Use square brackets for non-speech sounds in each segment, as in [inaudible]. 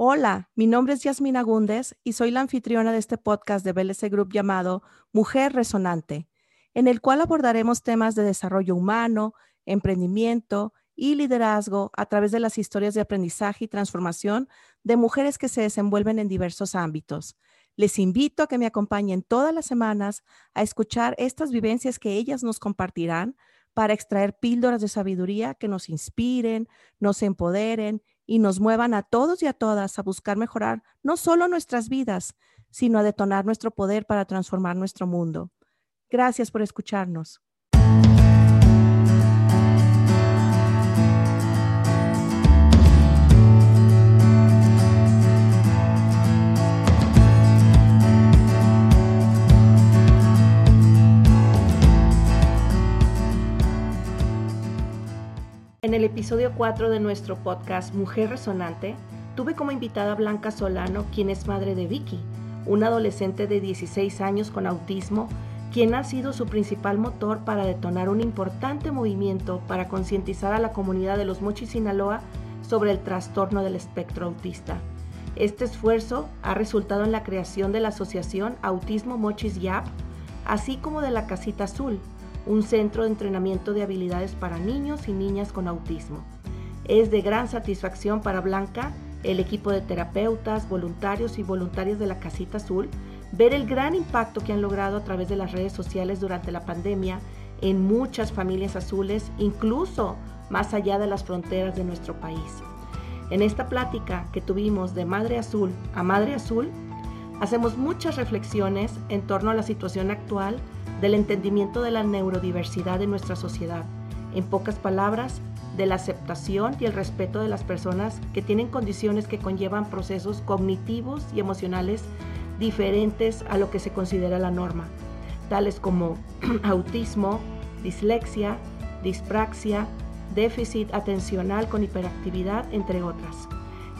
Hola, mi nombre es Yasmina Gúndez y soy la anfitriona de este podcast de BLC Group llamado Mujer Resonante, en el cual abordaremos temas de desarrollo humano, emprendimiento y liderazgo a través de las historias de aprendizaje y transformación de mujeres que se desenvuelven en diversos ámbitos. Les invito a que me acompañen todas las semanas a escuchar estas vivencias que ellas nos compartirán para extraer píldoras de sabiduría que nos inspiren, nos empoderen y nos muevan a todos y a todas a buscar mejorar no solo nuestras vidas, sino a detonar nuestro poder para transformar nuestro mundo. Gracias por escucharnos. El episodio 4 de nuestro podcast Mujer Resonante, tuve como invitada a Blanca Solano, quien es madre de Vicky, una adolescente de 16 años con autismo, quien ha sido su principal motor para detonar un importante movimiento para concientizar a la comunidad de los Mochis Sinaloa sobre el trastorno del espectro autista. Este esfuerzo ha resultado en la creación de la asociación Autismo Mochis YAP, así como de la Casita Azul, un centro de entrenamiento de habilidades para niños y niñas con autismo. Es de gran satisfacción para Blanca, el equipo de terapeutas, voluntarios y voluntarias de la Casita Azul, ver el gran impacto que han logrado a través de las redes sociales durante la pandemia en muchas familias azules, incluso más allá de las fronteras de nuestro país. En esta plática que tuvimos de Madre Azul a Madre Azul, hacemos muchas reflexiones en torno a la situación actual del entendimiento de la neurodiversidad de nuestra sociedad. En pocas palabras, de la aceptación y el respeto de las personas que tienen condiciones que conllevan procesos cognitivos y emocionales diferentes a lo que se considera la norma, tales como [clears throat] autismo, dislexia, dispraxia, déficit atencional con hiperactividad, entre otras.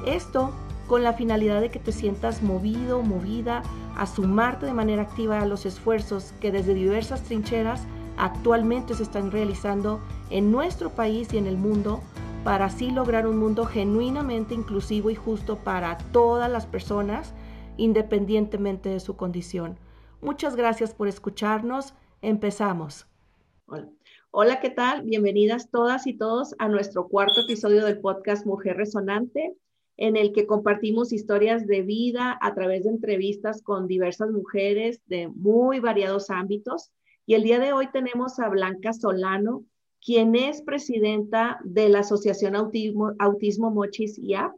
Esto con la finalidad de que te sientas movido, movida a sumarte de manera activa a los esfuerzos que desde diversas trincheras actualmente se están realizando en nuestro país y en el mundo para así lograr un mundo genuinamente inclusivo y justo para todas las personas, independientemente de su condición. Muchas gracias por escucharnos. Empezamos. Hola. Hola, ¿qué tal? Bienvenidas todas y todos a nuestro cuarto episodio del podcast Mujer Resonante en el que compartimos historias de vida a través de entrevistas con diversas mujeres de muy variados ámbitos. Y el día de hoy tenemos a Blanca Solano, quien es presidenta de la Asociación Autismo, Autismo Mochis IAP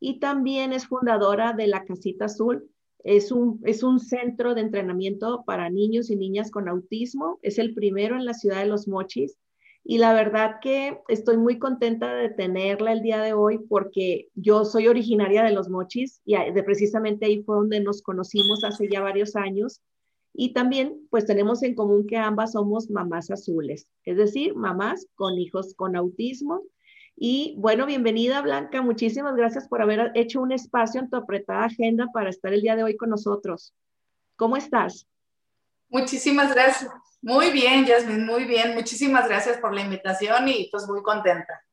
y también es fundadora de la Casita Azul. Es un, es un centro de entrenamiento para niños y niñas con autismo. Es el primero en la ciudad de Los Mochis y la verdad que estoy muy contenta de tenerla el día de hoy porque yo soy originaria de Los Mochis y de precisamente ahí fue donde nos conocimos hace ya varios años. Y también pues tenemos en común que ambas somos mamás azules, es decir, mamás con hijos con autismo. Y bueno, bienvenida Blanca, muchísimas gracias por haber hecho un espacio en tu apretada agenda para estar el día de hoy con nosotros. ¿Cómo estás? Muchísimas gracias. Muy bien, Yasmin, muy bien. Muchísimas gracias por la invitación y pues muy contenta.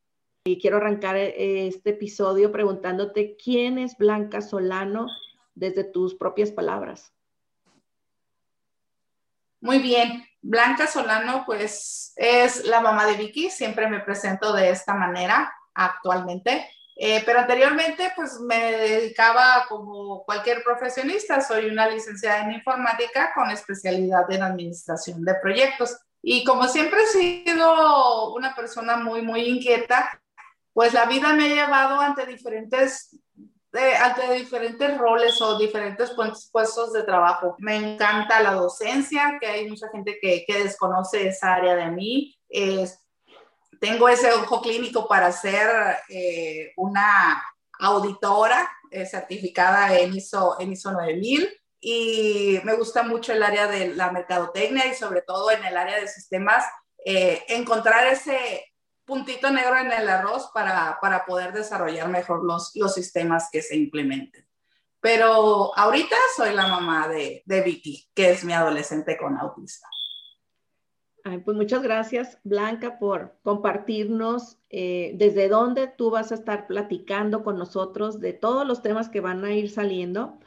Y quiero arrancar eh, este episodio preguntándote quién es Blanca Solano desde tus propias palabras. Muy bien, Blanca Solano pues es la mamá de Vicky, siempre me presento de esta manera actualmente. Eh, pero anteriormente, pues me dedicaba como cualquier profesionista. Soy una licenciada en informática con especialidad en administración de proyectos. Y como siempre he sido una persona muy, muy inquieta, pues la vida me ha llevado ante diferentes, eh, ante diferentes roles o diferentes puestos de trabajo. Me encanta la docencia, que hay mucha gente que, que desconoce esa área de mí. Es tengo ese ojo clínico para ser eh, una auditora eh, certificada en ISO, en ISO 9000 y me gusta mucho el área de la mercadotecnia y sobre todo en el área de sistemas, eh, encontrar ese puntito negro en el arroz para, para poder desarrollar mejor los, los sistemas que se implementen. Pero ahorita soy la mamá de, de Vicky, que es mi adolescente con pues muchas gracias, Blanca, por compartirnos eh, desde dónde tú vas a estar platicando con nosotros de todos los temas que van a ir saliendo.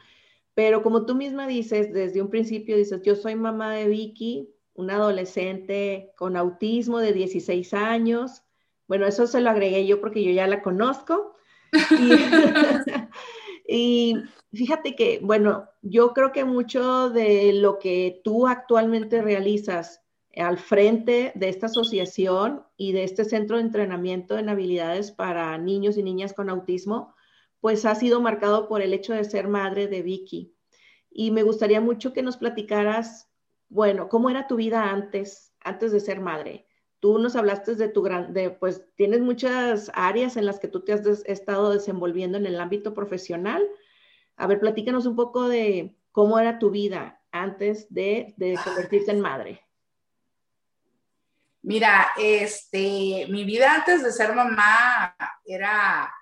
Pero como tú misma dices, desde un principio dices, yo soy mamá de Vicky, una adolescente con autismo de 16 años. Bueno, eso se lo agregué yo porque yo ya la conozco. [laughs] [laughs] Y, fíjate que, bueno, yo creo que mucho de lo que tú actualmente realizas al frente de esta asociación y de este centro de entrenamiento en habilidades para niños y niñas con autismo, pues ha sido marcado por el hecho de ser madre de Vicky. Y me gustaría mucho que nos platicaras, bueno, cómo era tu vida antes, antes de ser madre. Tú nos hablaste de tu gran, de, pues tienes muchas áreas en las que tú te has estado desenvolviendo en el ámbito profesional. A ver, platícanos un poco de cómo era tu vida antes de, de convertirte en madre. Mira, este, mi vida antes de ser mamá era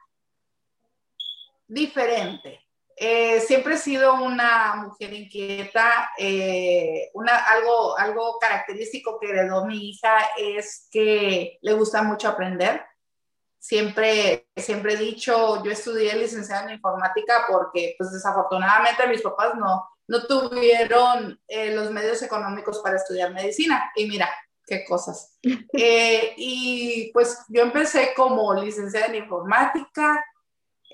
diferente. Eh, siempre he sido una mujer inquieta. Eh, una, algo, algo característico que heredó mi hija es que le gusta mucho aprender. Siempre, siempre he dicho, yo estudié licenciada en informática porque pues desafortunadamente mis papás no, no tuvieron eh, los medios económicos para estudiar medicina. Y mira, qué cosas. [laughs] y pues yo empecé como licenciada en informática,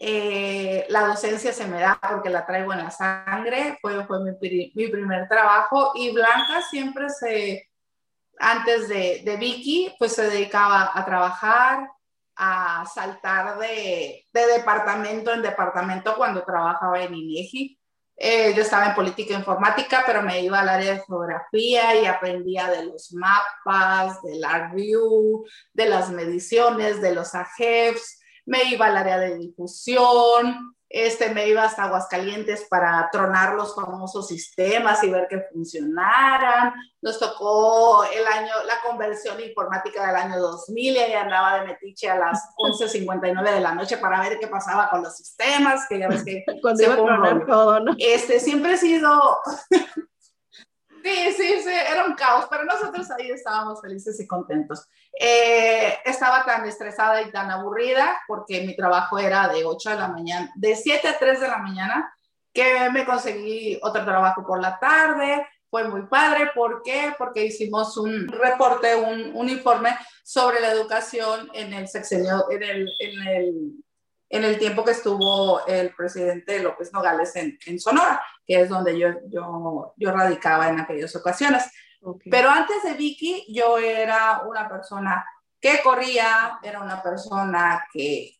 eh, la docencia se me da porque la traigo en la sangre, fue, fue mi, mi, primer trabajo y Blanca siempre se, antes de, de, Vicky, pues se dedicaba a trabajar, a saltar de, de departamento en departamento cuando trabajaba en INEGI. Eh, yo estaba en política informática, pero me iba al área de geografía y aprendía de los mapas, del ArcView, de las mediciones, de los AGEFs me iba al área de difusión, este, me iba hasta Aguascalientes para tronar los famosos sistemas y ver que funcionaran. Nos tocó el año, la conversión informática del año 2000 y ahí andaba de metiche a las [laughs] 11.59 de la noche para ver qué pasaba con los sistemas, que ya ves que... [laughs] Cuando iba a tronar todo, ¿no? Este, siempre he sido Sí, sí, sí, era un caos, pero nosotros ahí estábamos felices y contentos. Eh, estaba tan estresada y tan aburrida porque mi trabajo era de 8 de la mañana, de 7 a 3 de la mañana, que me conseguí otro trabajo por la tarde. Fue muy padre. ¿Por qué? Porque hicimos un reporte, un, un informe sobre la educación en el sexenio, en el, en el en el tiempo que estuvo el presidente López Nogales en, en Sonora, que es donde yo, yo, yo radicaba en aquellas ocasiones. Pero antes de Vicky, yo era una persona que corría, era una persona que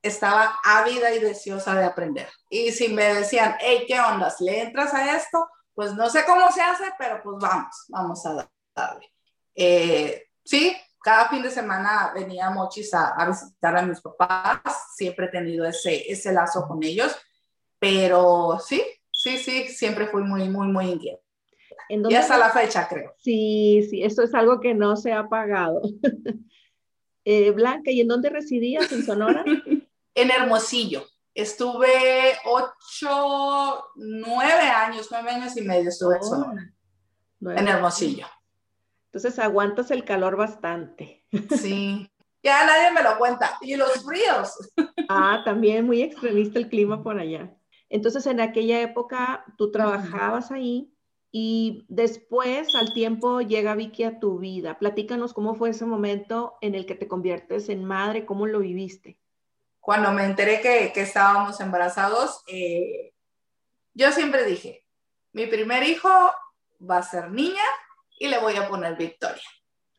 estaba ávida y deseosa de aprender. Y si me decían, hey, ¿qué ondas? ¿Le entras a esto? Pues no sé cómo se hace, pero pues vamos, vamos a darle. Eh, sí, cada fin de semana venía Mochis a, a, visitar a mis papás, siempre he tenido ese, ese lazo con ellos, pero sí, sí, sí, siempre fui muy, muy, muy inquieta. Y hasta la fecha, creo. Sí, sí, esto es algo que no se ha apagado. [laughs] eh, Blanca, ¿y en dónde residías en Sonora? [laughs] en Hermosillo. Estuve ocho, nueve años, nueve años y medio estuve en oh, Sonora. En Hermosillo. Entonces aguantas el calor bastante. [laughs] Sí, ya nadie me lo cuenta. Y los fríos. Ah, también muy extremista el clima por allá. Entonces en aquella época tú trabajabas ahí y después al tiempo llega Vicky a tu vida. Platícanos cómo fue ese momento en el que te conviertes en madre, cómo lo viviste. Cuando me enteré que, que estábamos embarazados, eh, yo siempre dije, mi primer hijo va a ser niña y le voy a poner Victoria.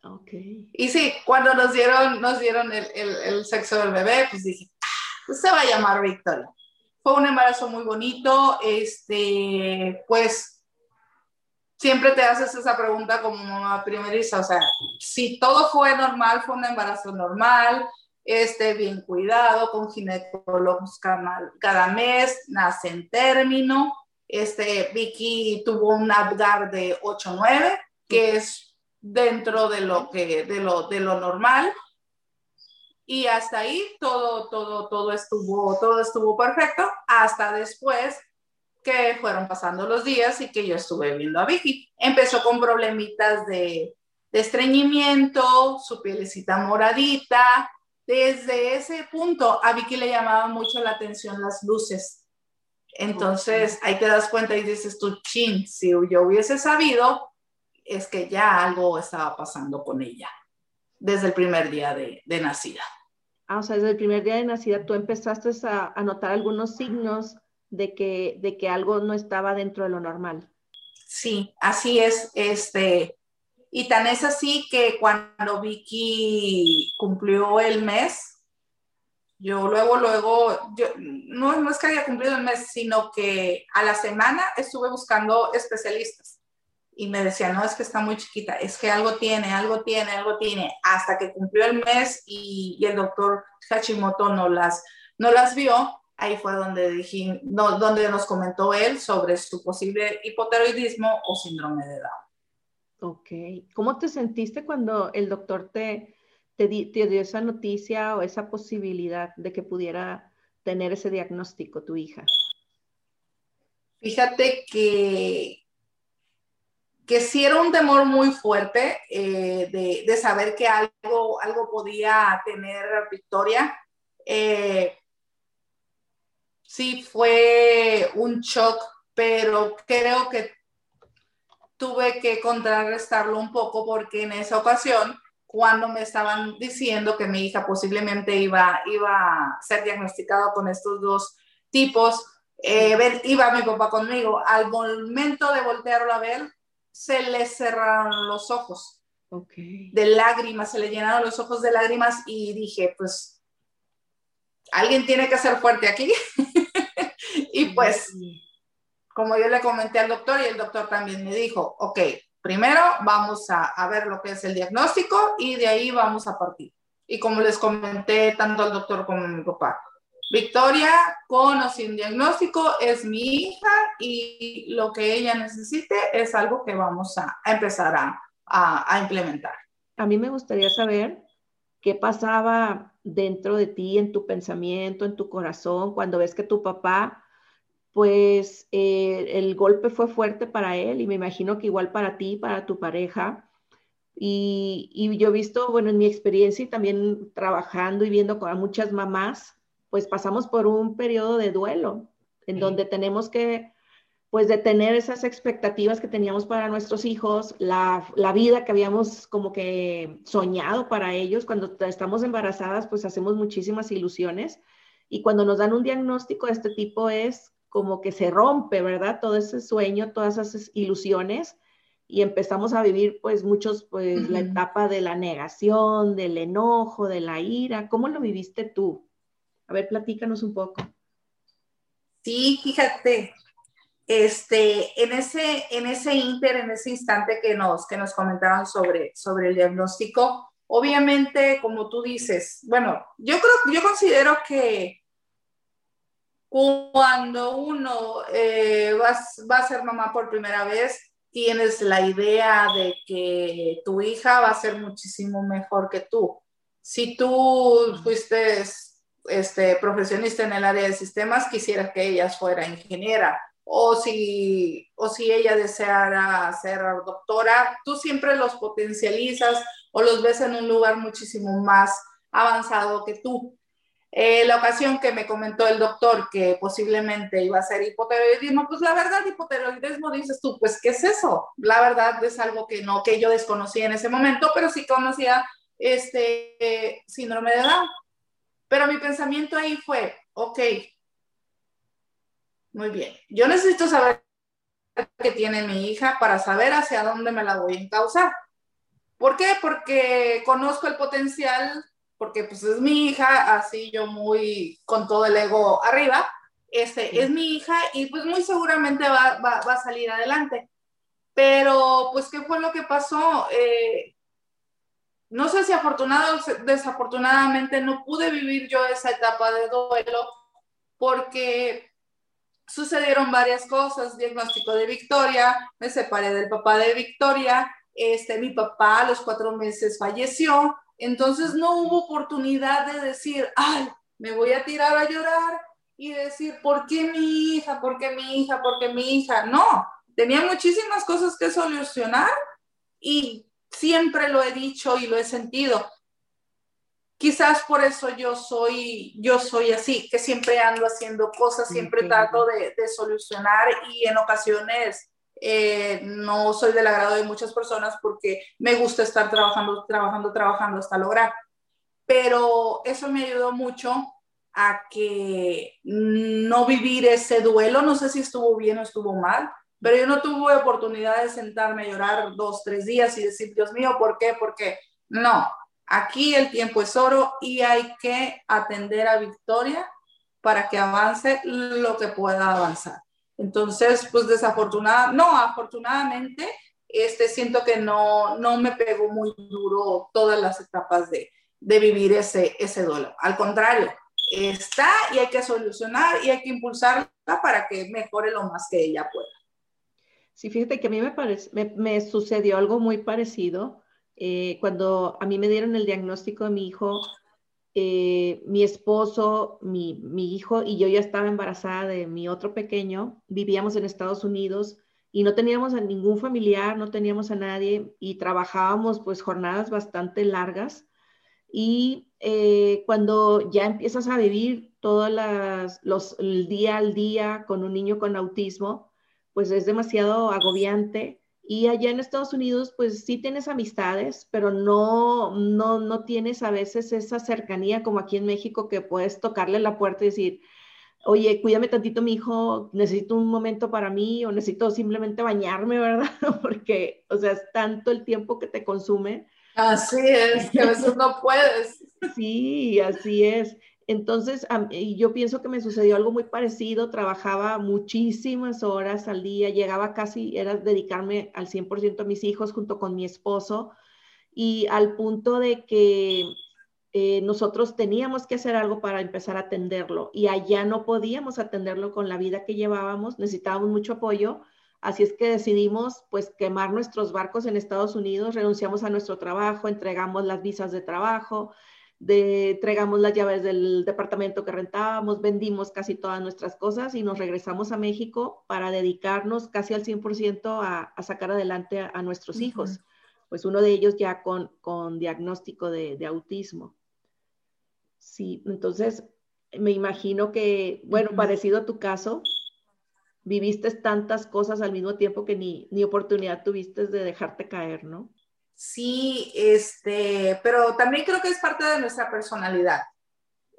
Okay. Y sí, cuando nos dieron, nos dieron el, el, el sexo del bebé, pues dije, ah, pues se va a llamar Victoria. Fue un embarazo muy bonito, este, pues siempre te haces esa pregunta como mamá primeriza, o sea, si todo fue normal, fue un embarazo normal, este, bien cuidado, con ginecólogos cada, cada mes, nace en término, este, Vicky tuvo un Apgar de 8-9, que es dentro de lo que de lo de lo normal y hasta ahí todo todo todo estuvo todo estuvo perfecto hasta después que fueron pasando los días y que yo estuve viendo a Vicky empezó con problemitas de, estreñimiento, su pielecita moradita. Desde ese punto, a Vicky le llamaba mucho la atención las luces. Entonces, ahí te das cuenta y dices tú, chin, si yo hubiese sabido, es que ya algo estaba pasando con ella desde el primer día de, nacida. Ah, o sea, desde el primer día de nacida tú empezaste a, a notar algunos signos de que, de que algo no estaba dentro de lo normal. Sí, así es. Este, y tan es así que cuando Vicky cumplió el mes, yo luego, luego, yo, no, no es que haya cumplido el mes, sino que a la semana estuve buscando especialistas y me decían, no, es que está muy chiquita, es que algo tiene, algo tiene, algo tiene, hasta que cumplió el mes y, el doctor Hashimoto no las, no las vio, ahí fue donde, dije, no, donde nos comentó él sobre su posible hipotiroidismo o síndrome de Down. Ok, ¿cómo te sentiste cuando el doctor te, te, te dio esa noticia o esa posibilidad de que pudiera tener ese diagnóstico tu hija? Fíjate que que sí era un temor muy fuerte eh, de, saber que algo, algo podía tener Victoria. Eh, sí fue un shock, pero creo que tuve que contrarrestarlo un poco porque en esa ocasión, cuando me estaban diciendo que mi hija posiblemente iba, iba a ser diagnosticada con estos dos tipos, eh, iba mi papá conmigo. Al momento de voltearlo a ver, se le cerraron los ojos de lágrimas, se le llenaron los ojos de lágrimas y dije, pues, alguien tiene que ser fuerte aquí. [laughs] y pues, como yo le comenté al doctor y el doctor también me dijo, ok, primero vamos a, a ver lo que es el diagnóstico y de ahí vamos a partir. Y como les comenté tanto al doctor como a mi papá, Victoria, con o sin diagnóstico, es mi hija y lo que ella necesite es algo que vamos a, empezar a, implementar. A mí me gustaría saber qué pasaba dentro de ti, en tu pensamiento, en tu corazón, cuando ves que tu papá, pues eh, el golpe fue fuerte para él y me imagino que igual para ti, para tu pareja. Y, y yo he visto, bueno, en mi experiencia y también trabajando y viendo con muchas mamás, pues pasamos por un periodo de duelo en donde tenemos que pues detener esas expectativas que teníamos para nuestros hijos, la, la, vida que habíamos como que soñado para ellos. Cuando estamos embarazadas, pues hacemos muchísimas ilusiones y cuando nos dan un diagnóstico de este tipo es como que se rompe, ¿verdad? Todo ese sueño, todas esas ilusiones y empezamos a vivir pues muchos, pues la etapa de la negación, del enojo, de la ira. ¿Cómo lo viviste tú? A ver, platícanos un poco. Sí, fíjate, este, en ese, en ese inter, en ese instante que nos, que nos comentaban sobre, sobre el diagnóstico, obviamente, como tú dices, bueno, yo creo, yo considero que cuando uno eh, va, va, a ser mamá por primera vez, tienes la idea de que tu hija va a ser muchísimo mejor que tú. Si tú fuiste este, profesionista en el área de sistemas, quisiera que ella fuera ingeniera. O si, o si ella deseara ser doctora, tú siempre los potencializas o los ves en un lugar muchísimo más avanzado que tú. Eh, la ocasión que me comentó el doctor que posiblemente iba a ser hipotiroidismo, pues la verdad, hipotiroidismo dices tú, pues ¿qué es eso? La verdad es algo que no, que yo desconocía en ese momento, pero sí conocía este síndrome de Down. Pero mi pensamiento ahí fue, ok, muy bien, yo necesito saber qué tiene mi hija para saber hacia dónde me la voy a encauzar. ¿Por qué? Porque conozco el potencial, porque pues es mi hija, así yo muy con todo el ego arriba, este, es mi hija y pues muy seguramente va, va, va, a salir adelante. Pero pues, ¿qué fue lo que pasó? Eh, no sé si afortunado o desafortunadamente no pude vivir yo esa etapa de duelo porque sucedieron varias cosas, diagnóstico de Victoria, me separé del papá de Victoria, este, mi papá a los cuatro meses falleció, entonces no hubo oportunidad de decir, ay, me voy a tirar a llorar y decir, ¿por qué mi hija? ¿Por qué mi hija? ¿Por qué mi hija? No, tenía muchísimas cosas que solucionar y siempre lo he dicho y lo he sentido. Quizás por eso yo soy, yo soy así, que siempre ando haciendo cosas, siempre trato de, de, solucionar y en ocasiones eh, no soy del agrado de muchas personas porque me gusta estar trabajando, trabajando, trabajando hasta lograr. Pero eso me ayudó mucho a que no vivir ese duelo, no sé si estuvo bien o estuvo mal, pero yo no tuve oportunidad de sentarme a llorar dos, tres días y decir, Dios mío, ¿por qué? Porque no, aquí el tiempo es oro y hay que atender a Victoria para que avance lo que pueda avanzar. Entonces, pues desafortunada, no, afortunadamente, este, siento que no, no me pegó muy duro todas las etapas de, de vivir ese, ese duelo. Al contrario, está y hay que solucionar y hay que impulsarla para que mejore lo más que ella pueda. Sí, fíjate que a mí me, me, sucedió algo muy parecido. Eh, cuando a mí me dieron el diagnóstico de mi hijo, eh, mi esposo, mi, mi, hijo y yo ya estaba embarazada de mi otro pequeño, vivíamos en Estados Unidos y no teníamos a ningún familiar, no teníamos a nadie y trabajábamos pues jornadas bastante largas. Y eh, cuando ya empiezas a vivir todo los, el día al día con un niño con autismo, pues es demasiado agobiante y allá en Estados Unidos, pues sí tienes amistades, pero no, no, no tienes a veces esa cercanía como aquí en México que puedes tocarle la puerta y decir, oye, cuídame tantito mi hijo, necesito un momento para mí o necesito simplemente bañarme, ¿verdad? [laughs] Porque, o sea, es tanto el tiempo que te consume. Así es, que a veces no puedes. Sí, así es. Entonces, yo pienso que me sucedió algo muy parecido, trabajaba muchísimas horas al día, llegaba casi, era dedicarme al 100% a mis hijos junto con mi esposo y al punto de que eh, nosotros teníamos que hacer algo para empezar a atenderlo y allá no podíamos atenderlo con la vida que llevábamos, necesitábamos mucho apoyo, así es que decidimos pues quemar nuestros barcos en Estados Unidos, renunciamos a nuestro trabajo, entregamos las visas de trabajo, de, entregamos las llaves del departamento que rentábamos, vendimos casi todas nuestras cosas y nos regresamos a México para dedicarnos casi al 100% a, a, sacar adelante a, nuestros hijos. Pues uno de ellos ya con, con diagnóstico de, de, autismo. Sí, entonces me imagino que, bueno, parecido a tu caso, viviste tantas cosas al mismo tiempo que ni, ni oportunidad tuviste de dejarte caer, ¿no? Sí, este, pero también creo que es parte de nuestra personalidad.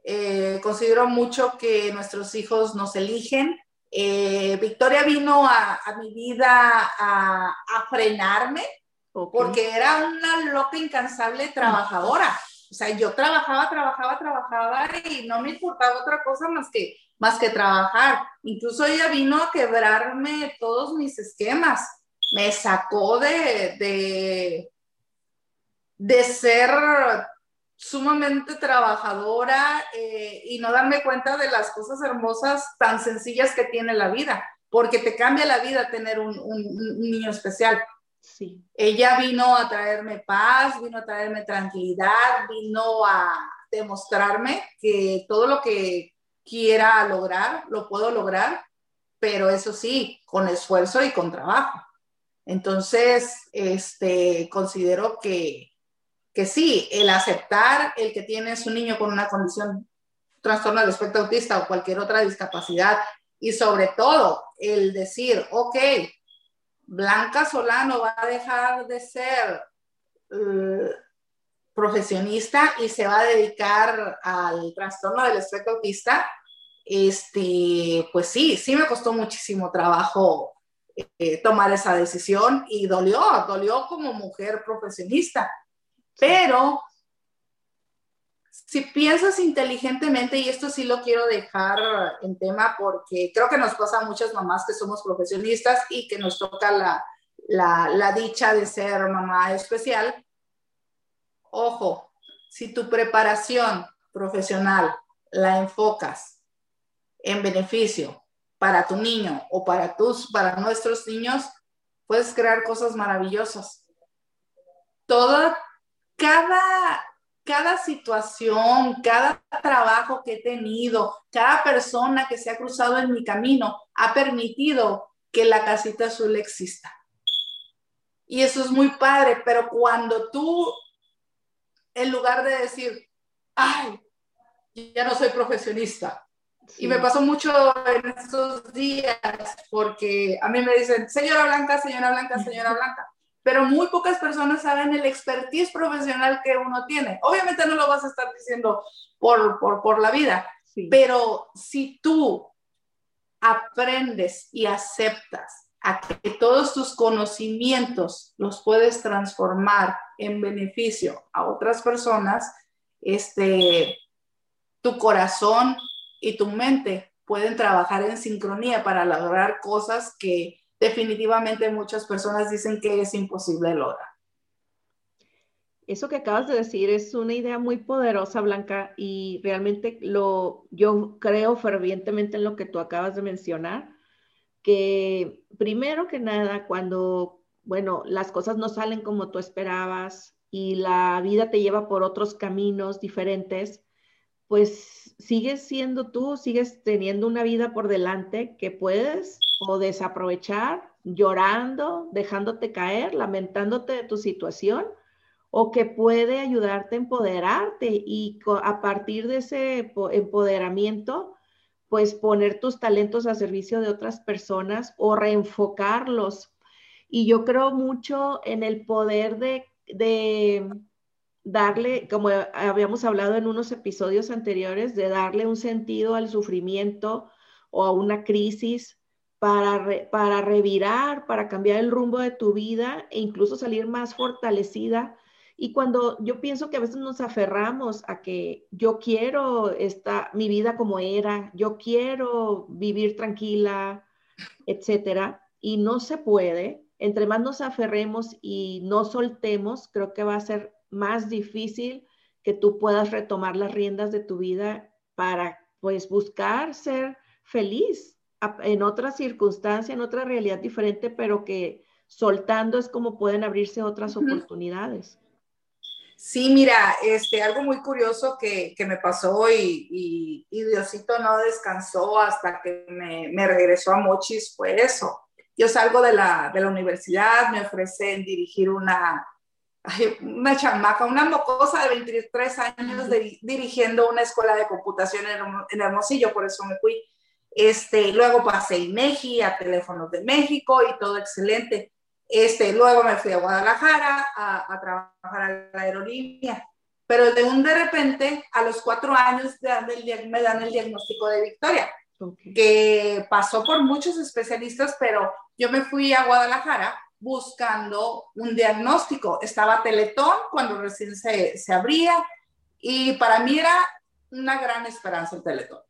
Eh, considero mucho que nuestros hijos nos eligen. Eh, Victoria vino a, mi vida a, frenarme porque era una loca incansable trabajadora. O sea, yo trabajaba, trabajaba, trabajaba y no me importaba otra cosa más que, más que trabajar. Incluso ella vino a quebrarme todos mis esquemas. Me sacó de de ser sumamente trabajadora eh, y no darme cuenta de las cosas hermosas tan sencillas que tiene la vida, porque te cambia la vida tener un, niño especial. Sí. Ella vino a traerme paz, vino a traerme tranquilidad, vino a demostrarme que todo lo que quiera lograr, lo puedo lograr, pero eso sí, con esfuerzo y con trabajo. Entonces, este, considero que, que sí, el aceptar el que tienes un niño con una condición, trastorno del espectro autista o cualquier otra discapacidad, y sobre todo el decir, ok, Blanca Solano va a dejar de ser uh, profesionista y se va a dedicar al trastorno del espectro autista, este, pues sí, sí me costó muchísimo trabajo eh, tomar esa decisión y dolió, dolió como mujer profesionista pero si piensas inteligentemente, y esto sí lo quiero dejar en tema porque creo que nos pasa a muchas mamás que somos profesionistas y que nos toca la, la, dicha de ser mamá especial. Ojo, si tu preparación profesional la enfocas en beneficio para tu niño o para tus, para nuestros niños, puedes crear cosas maravillosas. Toda cada, cada situación, cada trabajo que he tenido, cada persona que se ha cruzado en mi camino ha permitido que la casita azul exista. Y eso es muy padre, pero cuando tú, en lugar de decir, ay, ya no soy profesionista, y me pasó mucho en estos días porque a mí me dicen, señora Blanca, señora Blanca, señora Blanca, pero muy pocas personas saben el expertise profesional que uno tiene. Obviamente no lo vas a estar diciendo por, por, por la vida, pero si tú aprendes y aceptas a que todos tus conocimientos los puedes transformar en beneficio a otras personas, este, tu corazón y tu mente pueden trabajar en sincronía para lograr cosas que definitivamente muchas personas dicen que es imposible lograr. Eso que acabas de decir es una idea muy poderosa, Blanca, y realmente lo, yo creo fervientemente en lo que tú acabas de mencionar, que primero que nada, cuando, bueno, las cosas no salen como tú esperabas y la vida te lleva por otros caminos diferentes, pues sigues siendo tú, sigues teniendo una vida por delante que puedes o desaprovechar llorando, dejándote caer, lamentándote de tu situación, o que puede ayudarte a empoderarte y a partir de ese empoderamiento, pues poner tus talentos a servicio de otras personas o reenfocarlos. Y yo creo mucho en el poder de, de darle, como habíamos hablado en unos episodios anteriores, de darle un sentido al sufrimiento o a una crisis para, para revirar, para cambiar el rumbo de tu vida e incluso salir más fortalecida. Y cuando yo pienso que a veces nos aferramos a que yo quiero esta, mi vida como era, yo quiero vivir tranquila, etcétera, y no se puede, entre más nos aferremos y no soltemos, creo que va a ser más difícil que tú puedas retomar las riendas de tu vida para pues buscar ser feliz en otra circunstancia, en otra realidad diferente, pero que soltando es como pueden abrirse otras oportunidades. Sí, mira, este, algo muy curioso que, que me pasó y, y, Diosito no descansó hasta que me, me, regresó a Mochis fue eso. Yo salgo de la, de la universidad, me ofrecen dirigir una, una chamaca, una mocosa de 23 años dirigiendo una escuela de computación en, Hermosillo, por eso me fui. Este, luego pasé INEGI, a Teléfonos de México y todo excelente. Este, luego me fui a Guadalajara a, trabajar a la aerolínea. Pero de un de repente, a los cuatro años me dan el diagnóstico de Victoria, que pasó por muchos especialistas, pero yo me fui a Guadalajara buscando un diagnóstico. Estaba Teletón cuando recién se, se abría y para mí era una gran esperanza el Teletón.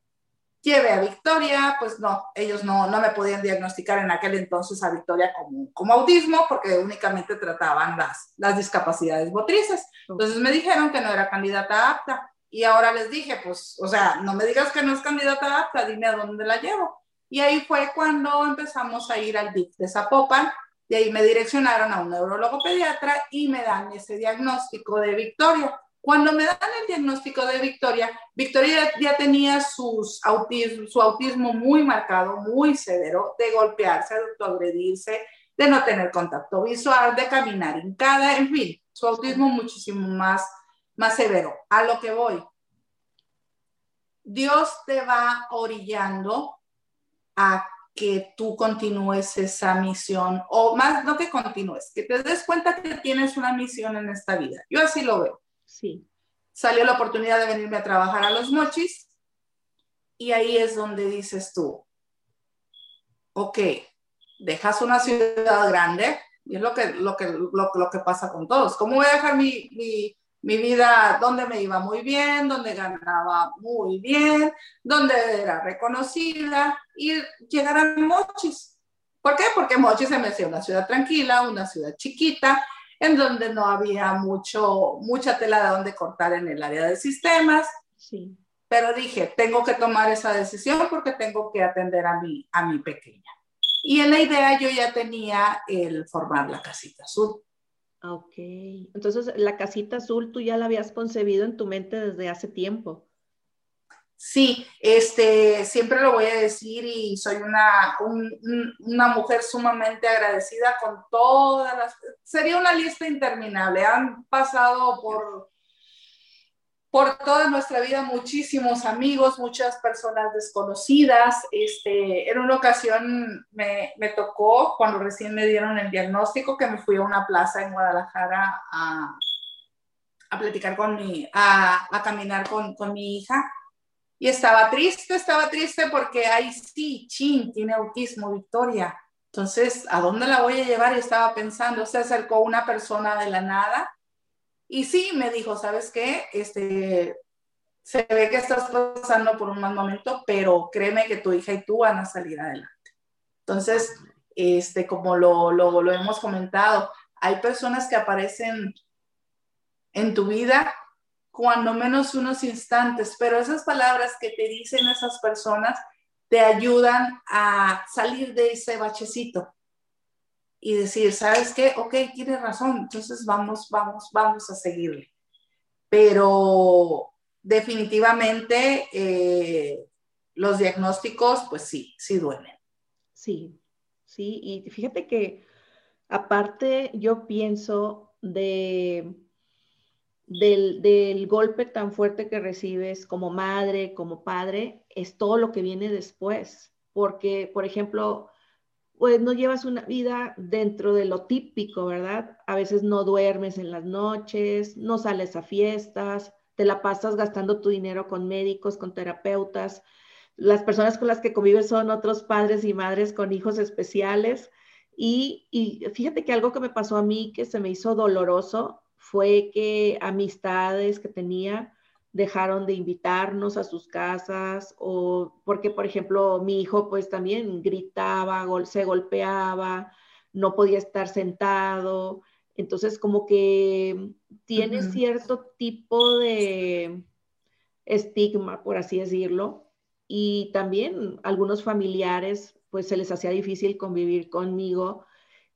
Llevé a Victoria, pues no, ellos no, no me podían diagnosticar en aquel entonces a Victoria como, como autismo porque únicamente trataban las, las discapacidades motrices. Entonces me dijeron que no era candidata apta y ahora les dije, pues, o sea, no me digas que no es candidata apta, dime a dónde la llevo. Y ahí fue cuando empezamos a ir al DIC de Zapopan de ahí me direccionaron a un neurólogo pediatra y me dan ese diagnóstico de Victoria. Cuando me dan el diagnóstico de Victoria, Victoria ya tenía sus autismo, su autismo muy marcado, muy severo, de golpearse, de autoagredirse, de no tener contacto visual, de caminar en cada, en fin, su autismo muchísimo más, más severo. A lo que voy. Dios te va orillando a que tú continúes esa misión, o más, no que continúes, que te des cuenta que tienes una misión en esta vida. Yo así lo veo. Sí. Salió la oportunidad de venirme a trabajar a los mochis y ahí es donde dices tú, ok, dejas una ciudad grande, y es lo que, lo que, lo, que pasa con todos. ¿Cómo voy a dejar mi, mi mi vida donde me iba muy bien, donde ganaba muy bien, donde era reconocida y llegar a Mochis. ¿Por qué? Porque Mochis se me hacía una ciudad tranquila, una ciudad chiquita, en donde no había mucho, mucha tela de donde cortar en el área de sistemas. Sí. Pero dije, tengo que tomar esa decisión porque tengo que atender a mi, a mi pequeña. Y en la idea yo ya tenía el formar la casita azul. Ok, entonces la casita azul tú ya la habías concebido en tu mente desde hace tiempo. Sí, este, siempre lo voy a decir y soy una, una mujer sumamente agradecida con todas las, sería una lista interminable, han pasado por, por toda nuestra vida muchísimos amigos, muchas personas desconocidas. Este, en una ocasión me, me, tocó, cuando recién me dieron el diagnóstico, que me fui a una plaza en Guadalajara a, a platicar con mi, a, a caminar con, con mi hija y estaba triste, estaba triste porque ahí sí, chin, tiene autismo, Victoria. Entonces, ¿a dónde la voy a llevar? Y estaba pensando, se acercó una persona de la nada y sí, me dijo, ¿sabes qué? Este, se ve que estás pasando por un mal momento, pero créeme que tu hija y tú van a salir adelante. Entonces, este, como lo, lo hemos comentado, hay personas que aparecen en tu vida cuando menos unos instantes, pero esas palabras que te dicen esas personas te ayudan a salir de ese bachecito y decir, ¿sabes qué? Ok, tienes razón, entonces vamos, vamos, vamos a seguirle. Pero definitivamente eh, los diagnósticos, pues sí, sí duelen. Sí, sí, y fíjate que aparte yo pienso de del, golpe tan fuerte que recibes como madre, como padre, es todo lo que viene después. Porque, por ejemplo, pues no llevas una vida dentro de lo típico, ¿verdad? A veces no duermes en las noches, no sales a fiestas, te la pasas gastando tu dinero con médicos, con terapeutas. Las personas con las que convives son otros padres y madres con hijos especiales. Y, y fíjate que algo que me pasó a mí que se me hizo doloroso fue que amistades que tenía dejaron de invitarnos a sus casas o porque, por ejemplo, mi hijo pues también gritaba, se golpeaba, no podía estar sentado. Entonces, como que tiene cierto tipo de estigma, por así decirlo. Y también algunos familiares, pues se les hacía difícil convivir conmigo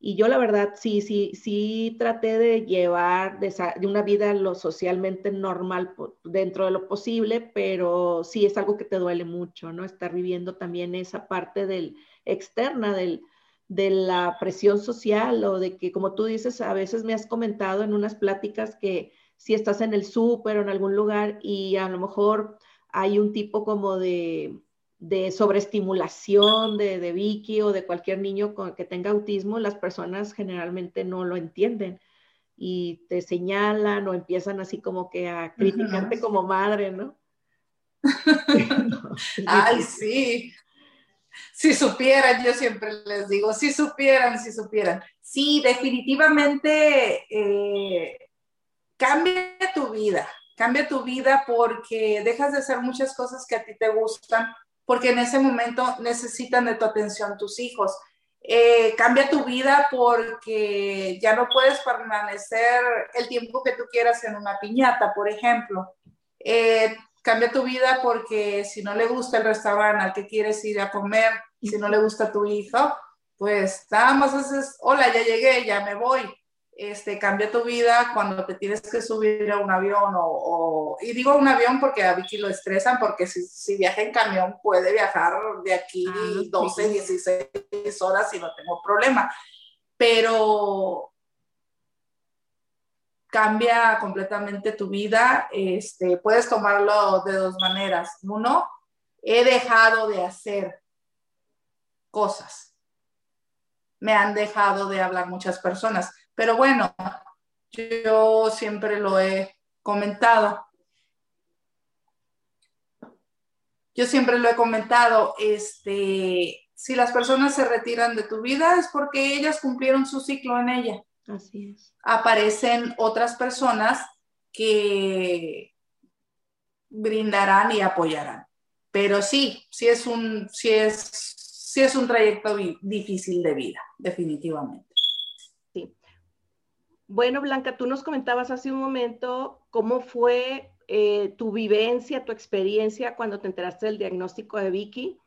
y yo la verdad sí, sí, sí traté de llevar de, una vida lo socialmente normal dentro de lo posible, pero sí es algo que te duele mucho, ¿no? Estar viviendo también esa parte del externa del, de la presión social o de que, como tú dices, a veces me has comentado en unas pláticas que si estás en el súper o en algún lugar y a lo mejor hay un tipo como de de sobreestimulación de, de Vicky o de cualquier niño con, que tenga autismo, las personas generalmente no lo entienden y te señalan o empiezan así como que a criticarte como madre, ¿no? [laughs] [laughs] Ay, sí. Si supieran, yo siempre les digo, si supieran, si supieran. Sí, definitivamente eh, cambia tu vida, cambia tu vida porque dejas de hacer muchas cosas que a ti te gustan porque en ese momento necesitan de tu atención tus hijos. Eh, cambia tu vida porque ya no puedes permanecer el tiempo que tú quieras en una piñata, por ejemplo. Eh, cambia tu vida porque si no le gusta el restaurante al que quieres ir a comer, si no le gusta tu hijo, pues nada más haces, hola, ya llegué, ya me voy este, cambia tu vida cuando te tienes que subir a un avión o, y digo un avión porque a Vicky lo estresan porque si, si viaja en camión puede viajar de aquí 12, ah, 16 horas y no tengo problema, pero cambia completamente tu vida, este, puedes tomarlo de dos maneras. Uno, he dejado de hacer cosas. Me han dejado de hablar muchas personas pero bueno, yo siempre lo he comentado. Yo siempre lo he comentado, este, si las personas se retiran de tu vida es porque ellas cumplieron su ciclo en ella. Así es. Aparecen otras personas que brindarán y apoyarán. Pero sí, sí es un, sí es, sí es un trayecto difícil de vida, definitivamente. Bueno, Blanca, tú nos comentabas hace un momento cómo fue eh, tu vivencia, tu experiencia cuando te enteraste del diagnóstico de Vicky.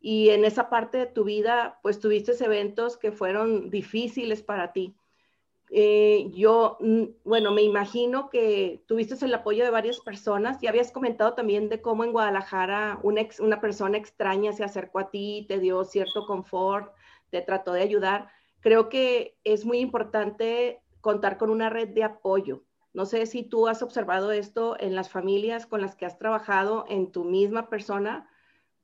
Y en esa parte de tu vida, pues tuviste eventos que fueron difíciles para ti. eh, yo, mm, bueno, me imagino que tuviste el apoyo de varias personas y habías comentado también de cómo en Guadalajara una, una persona extraña se acercó a ti, te dio cierto confort, te trató de ayudar. Creo que es muy importante contar con una red de apoyo. No sé si tú has observado esto en las familias con las que has trabajado, en tu misma persona.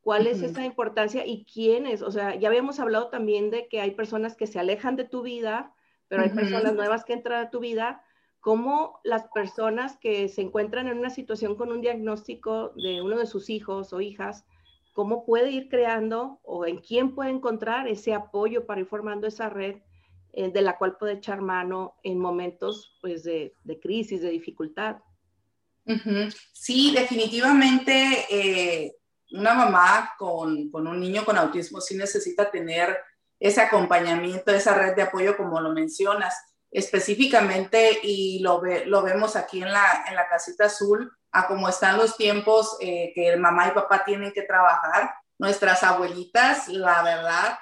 ¿Cuál es esa importancia y quiénes? O sea, ya habíamos hablado también de que hay personas que se alejan de tu vida, pero hay personas nuevas que entran a tu vida. ¿Cómo las personas que se encuentran en una situación con un diagnóstico de uno de sus hijos o hijas, cómo puede ir creando o en quién puede encontrar ese apoyo para ir formando esa red eh, de la cual puede echar mano en momentos pues, de, crisis, de dificultad? Sí, definitivamente eh, una mamá con, con, un niño con autismo sí necesita tener ese acompañamiento, esa red de apoyo, como lo mencionas, específicamente, y lo, lo vemos aquí en la, en la casita azul, a cómo están los tiempos eh, que el mamá y papá tienen que trabajar. Nuestras abuelitas, la verdad,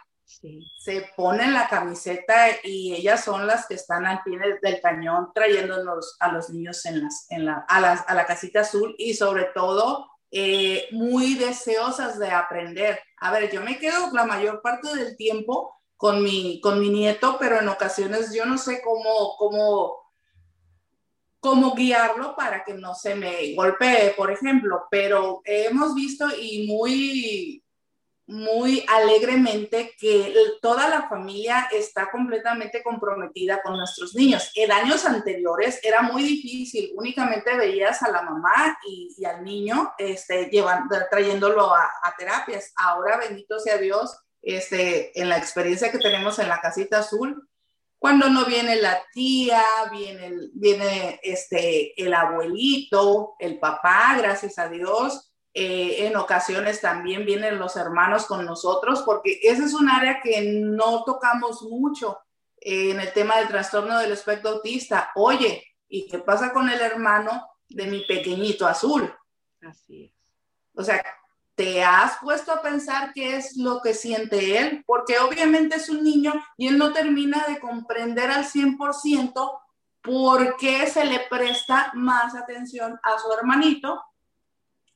se ponen la camiseta y ellas son las que están al pie del cañón trayéndonos a los niños en las, en la, a, a la casita azul y sobre todo eh, muy deseosas de aprender. A ver, yo me quedo la mayor parte del tiempo con mi, con mi nieto, pero en ocasiones yo no sé cómo, cómo, cómo guiarlo para que no se me golpee, por ejemplo, pero hemos visto y muy muy alegremente que toda la familia está completamente comprometida con nuestros niños. En años anteriores era muy difícil, únicamente veías a la mamá y, al niño este, llevando, trayéndolo a, terapias. Ahora, bendito sea Dios, este, en la experiencia que tenemos en la casita azul, cuando no viene la tía, viene, viene este, el abuelito, el papá, gracias a Dios, eh, en ocasiones también vienen los hermanos con nosotros, porque ese es un área que no tocamos mucho eh, en el tema del trastorno del espectro autista. Oye, ¿y qué pasa con el hermano de mi pequeñito azul? Así es. O sea, ¿te has puesto a pensar qué es lo que siente él? Porque obviamente es un niño y él no termina de comprender al 100% por qué se le presta más atención a su hermanito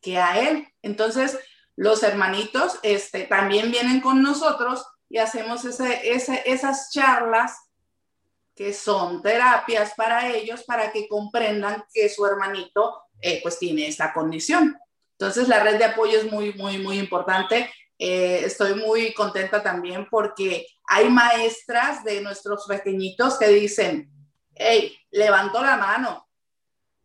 que a él. Entonces, los hermanitos este, también vienen con nosotros y hacemos ese, esas charlas que son terapias para ellos para que comprendan que su hermanito eh, pues tiene esta condición. Entonces la red de apoyo es muy, muy, muy importante. Eh, estoy muy contenta también porque hay maestras de nuestros pequeñitos que dicen, hey, levanto la mano,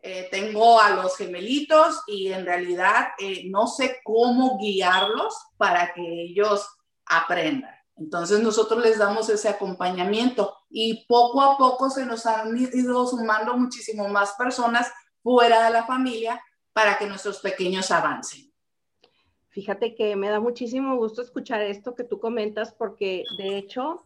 eh, tengo a los gemelitos y en realidad eh, no sé cómo guiarlos para que ellos aprendan. Entonces nosotros les damos ese acompañamiento y poco a poco se nos han ido sumando muchísimo más personas fuera de la familia para que nuestros pequeños avancen. Fíjate que me da muchísimo gusto escuchar esto que tú comentas porque de hecho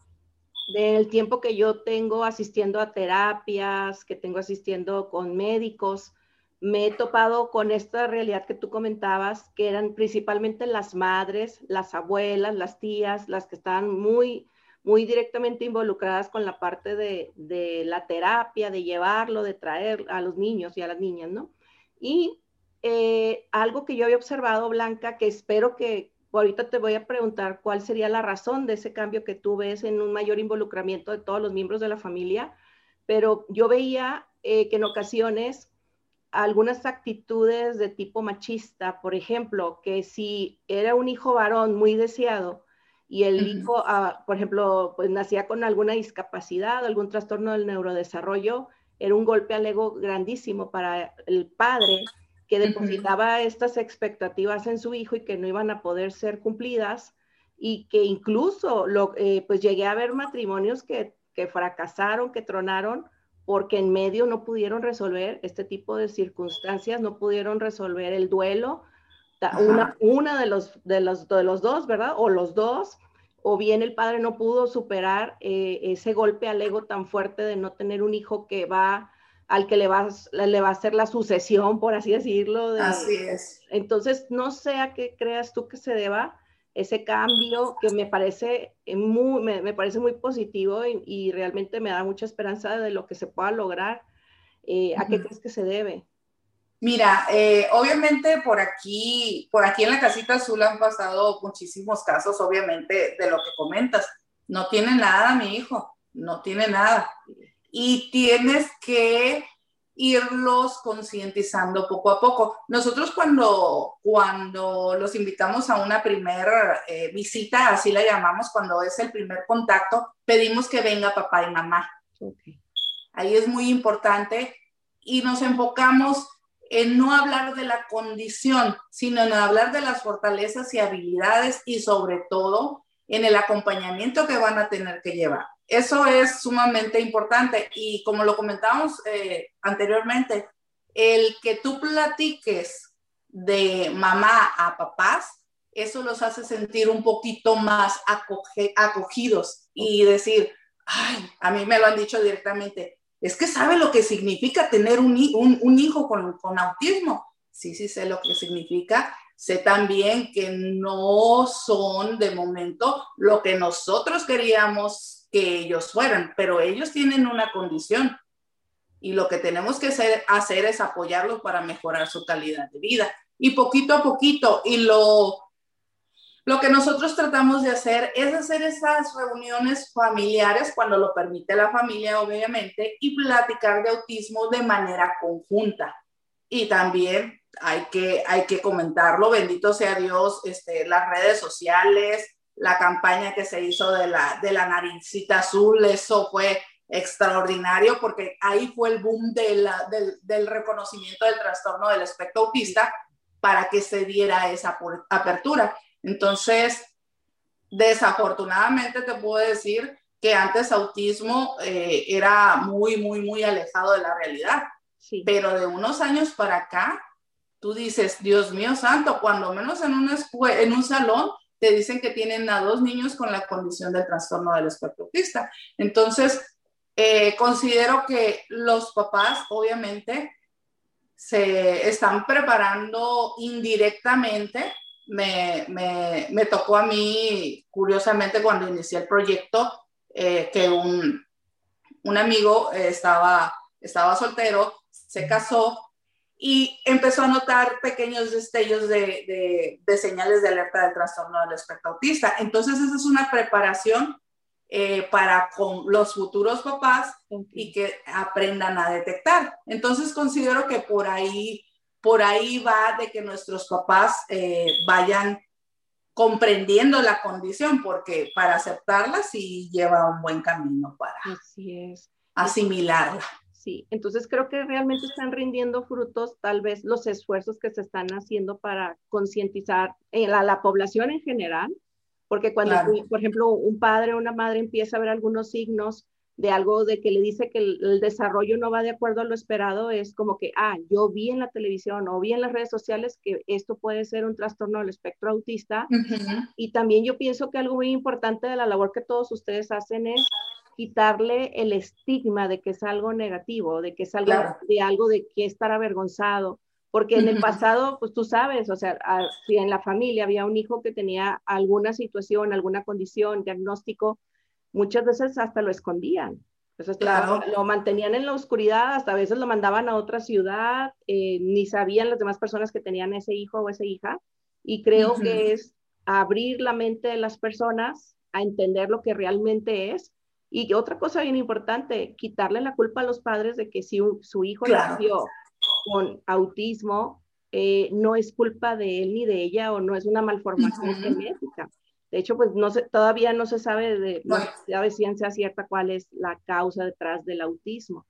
del tiempo que yo tengo asistiendo a terapias, que tengo asistiendo con médicos, me he topado con esta realidad que tú comentabas, que eran principalmente las madres, las abuelas, las tías, las que estaban muy, muy directamente involucradas con la parte de, de la terapia, de llevarlo, de traer a los niños y a las niñas, ¿no? Y eh, algo que yo había observado, Blanca, que espero que, ahorita te voy a preguntar cuál sería la razón de ese cambio que tú ves en un mayor involucramiento de todos los miembros de la familia, pero yo veía eh, que en ocasiones algunas actitudes de tipo machista, por ejemplo, que si era un hijo varón muy deseado y el hijo, ah, por ejemplo, pues nacía con alguna discapacidad, algún trastorno del neurodesarrollo, era un golpe al ego grandísimo para el padre que depositaba estas expectativas en su hijo y que no iban a poder ser cumplidas y que incluso lo, eh, pues llegué a ver matrimonios que, que fracasaron, que tronaron porque en medio no pudieron resolver este tipo de circunstancias, no pudieron resolver el duelo, una, una de, los, de, los, de los dos, ¿verdad? O los dos, o bien el padre no pudo superar eh, ese golpe al ego tan fuerte de no tener un hijo que va al que le va, le va a hacer la sucesión, por así decirlo. así es. Entonces, no sé a qué creas tú que se deba ese cambio que me parece muy, me, parece muy positivo y, realmente me da mucha esperanza de lo que se pueda lograr. Eh, ¿A qué crees que se debe? Mira, eh, obviamente por aquí, por aquí en la casita azul han pasado muchísimos casos, obviamente, de lo que comentas. No tiene nada, mi hijo, no tiene nada. Y tienes que irlos concientizando poco a poco. Nosotros cuando, cuando los invitamos a una primera eh, visita, así la llamamos, cuando es el primer contacto, pedimos que venga papá y mamá. Ahí es muy importante y nos enfocamos en no hablar de la condición, sino en hablar de las fortalezas y habilidades y sobre todo en el acompañamiento que van a tener que llevar. Eso es sumamente importante y como lo comentábamos eh, anteriormente, el que tú platiques de mamá a papás, eso los hace sentir un poquito más acogidos y decir, ay, a mí me lo han dicho directamente, es que sabe lo que significa tener un, hijo con, con, autismo. Sí, sí, sé lo que significa. Sé también que no son de momento lo que nosotros queríamos que ellos fueran, pero ellos tienen una condición y lo que tenemos que hacer, hacer es apoyarlos para mejorar su calidad de vida. Y poquito a poquito, y lo lo que nosotros tratamos de hacer es hacer esas reuniones familiares cuando lo permite la familia, obviamente, y platicar de autismo de manera conjunta. Y también hay que, hay que comentarlo, bendito sea Dios, este, las redes sociales, la campaña que se hizo de la, de la naricita azul, eso fue extraordinario porque ahí fue el boom de la, del, del reconocimiento del trastorno del espectro autista para que se diera esa apertura. Entonces, desafortunadamente te puedo decir que antes autismo eh, era muy, muy, muy alejado de la realidad. Pero de unos años para acá, tú dices, Dios mío santo, cuando menos en, en un salón te dicen que tienen a dos niños con la condición del trastorno del espectro autista. Entonces, eh, considero que los papás, obviamente, se están preparando indirectamente me, tocó a mí, curiosamente, cuando inicié el proyecto, eh, que un, un amigo eh, estaba, estaba soltero, se casó y empezó a notar pequeños destellos de, de, de, señales de alerta del trastorno del espectro autista. Entonces, esa es una preparación eh, para con los futuros papás y que aprendan a detectar. Entonces, considero que por ahí por ahí va de que nuestros papás eh, vayan comprendiendo la condición, porque para aceptarla sí lleva un buen camino para Así es. asimilarla. Sí, entonces creo que realmente están rindiendo frutos tal vez los esfuerzos que se están haciendo para concientizar a la, población en general, porque cuando, por ejemplo, un padre o una madre empieza a ver algunos signos de algo de que le dice que el, desarrollo no va de acuerdo a lo esperado, es como que, ah, yo vi en la televisión o vi en las redes sociales que esto puede ser un trastorno del espectro autista. Y también yo pienso que algo muy importante de la labor que todos ustedes hacen es quitarle el estigma de que es algo negativo, de que es algo de algo de que estar avergonzado. Porque en el pasado, pues tú sabes, o sea, si en la familia había un hijo que tenía alguna situación, alguna condición, diagnóstico, muchas veces hasta lo escondían. Entonces, claro. lo, mantenían en la oscuridad, hasta a veces lo mandaban a otra ciudad, eh, ni sabían las demás personas que tenían ese hijo o esa hija. Y creo que es abrir la mente de las personas a entender lo que realmente es. Y otra cosa bien importante, quitarle la culpa a los padres de que si su hijo nació con autismo, eh, no es culpa de él ni de ella o no es una malformación genética. De hecho, pues no se, todavía no se sabe de, no se sabe ciencia cierta cuál es la causa detrás del autismo.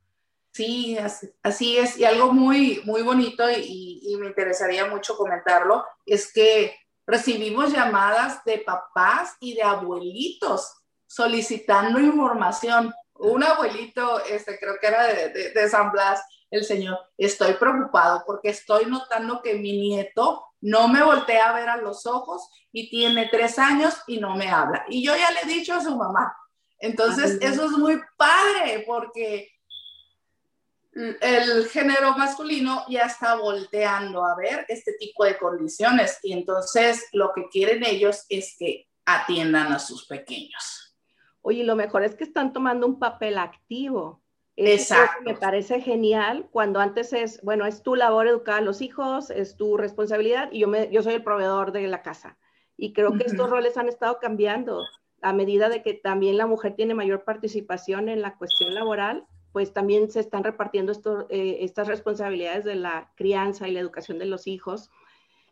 Sí, así, es. Y algo muy, muy bonito y, y, me interesaría mucho comentarlo es que recibimos llamadas de papás y de abuelitos solicitando información. Un abuelito, este, creo que era de, de, de San Blas, el señor, estoy preocupado porque estoy notando que mi nieto no me voltea a ver a los ojos y tiene tres años y no me habla. Y yo ya le he dicho a su mamá. Entonces, eso es muy padre porque el género masculino ya está volteando a ver este tipo de condiciones y entonces lo que quieren ellos es que atiendan a sus pequeños. Oye, lo mejor es que están tomando un papel activo. Exacto. Me parece genial cuando antes es, bueno, es tu labor educar a los hijos, es tu responsabilidad y yo, me, yo soy el proveedor de la casa. Y creo que estos roles han estado cambiando a medida de que también la mujer tiene mayor participación en la cuestión laboral, pues también se están repartiendo eh, estas responsabilidades de la crianza y la educación de los hijos.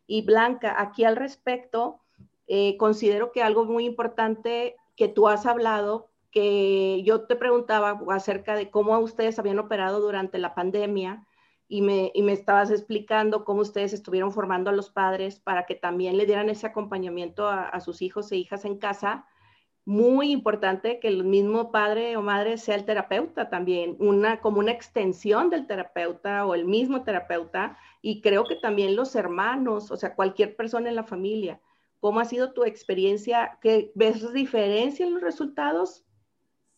Y Blanca, aquí al respecto, eh, considero que algo muy importante que tú has hablado, que yo te preguntaba acerca de cómo ustedes habían operado durante la pandemia y me, y me estabas explicando cómo ustedes estuvieron formando a los padres para que también le dieran ese acompañamiento a sus hijos e hijas en casa muy importante que el mismo padre o madre sea el terapeuta también, una, como una extensión del terapeuta o el mismo terapeuta, y creo que también los hermanos, o sea, cualquier persona en la familia. ¿Cómo ha sido tu experiencia? ¿Qué, ¿Ves diferencia en los resultados?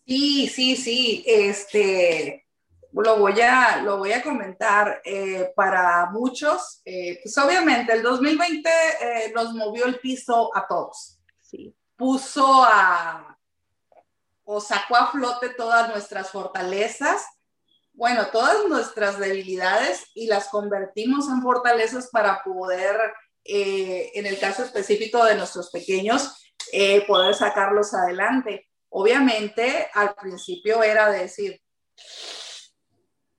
Sí, sí, sí. Este, lo voy a, lo voy a comentar. Eh, para muchos, eh, pues obviamente el 2020 eh, nos movió el piso a todos. Sí puso a o sacó a flote todas nuestras fortalezas, bueno, todas nuestras debilidades y las convertimos en fortalezas para poder, eh, en el caso específico de nuestros pequeños, eh, poder sacarlos adelante. Obviamente, al principio era decir,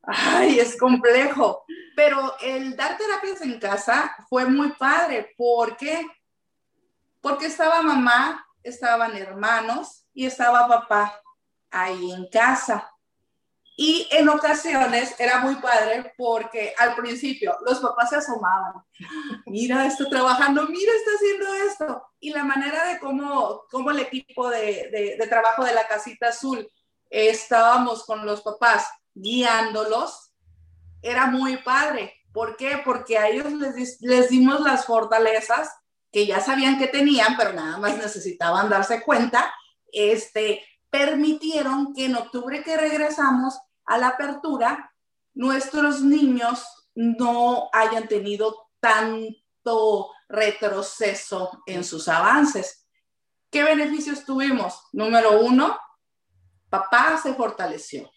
ay, es complejo, pero el dar terapias en casa fue muy padre. ¿Por qué? Porque estaba mamá estaban hermanos y estaba papá ahí en casa. Y en ocasiones era muy padre porque al principio los papás se asomaban. Mira, está trabajando, mira, está haciendo esto. Y la manera de cómo, cómo el equipo de, de, trabajo de la casita azul estábamos con los papás guiándolos, era muy padre. ¿Por qué? Porque a ellos les, les dimos las fortalezas que ya sabían que tenían, pero nada más necesitaban darse cuenta, este, permitieron que en octubre que regresamos a la apertura, nuestros niños no hayan tenido tanto retroceso en sus avances. ¿Qué beneficios tuvimos? Número uno, papá se fortaleció.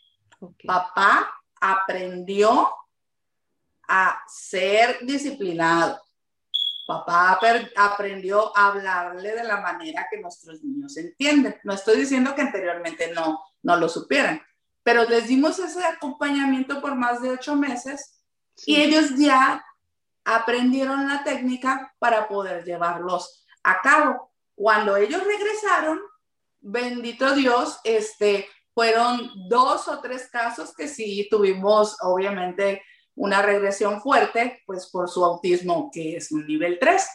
Papá aprendió a ser disciplinado Papá aprendió a hablarle de la manera que nuestros niños entienden. No estoy diciendo que anteriormente no, no lo supieran, pero les dimos ese acompañamiento por más de ocho meses y ellos ya aprendieron la técnica para poder llevarlos a cabo. Cuando ellos regresaron, bendito Dios, este, fueron dos o tres casos que sí tuvimos, obviamente, una regresión fuerte, pues por su autismo, que es un nivel 3.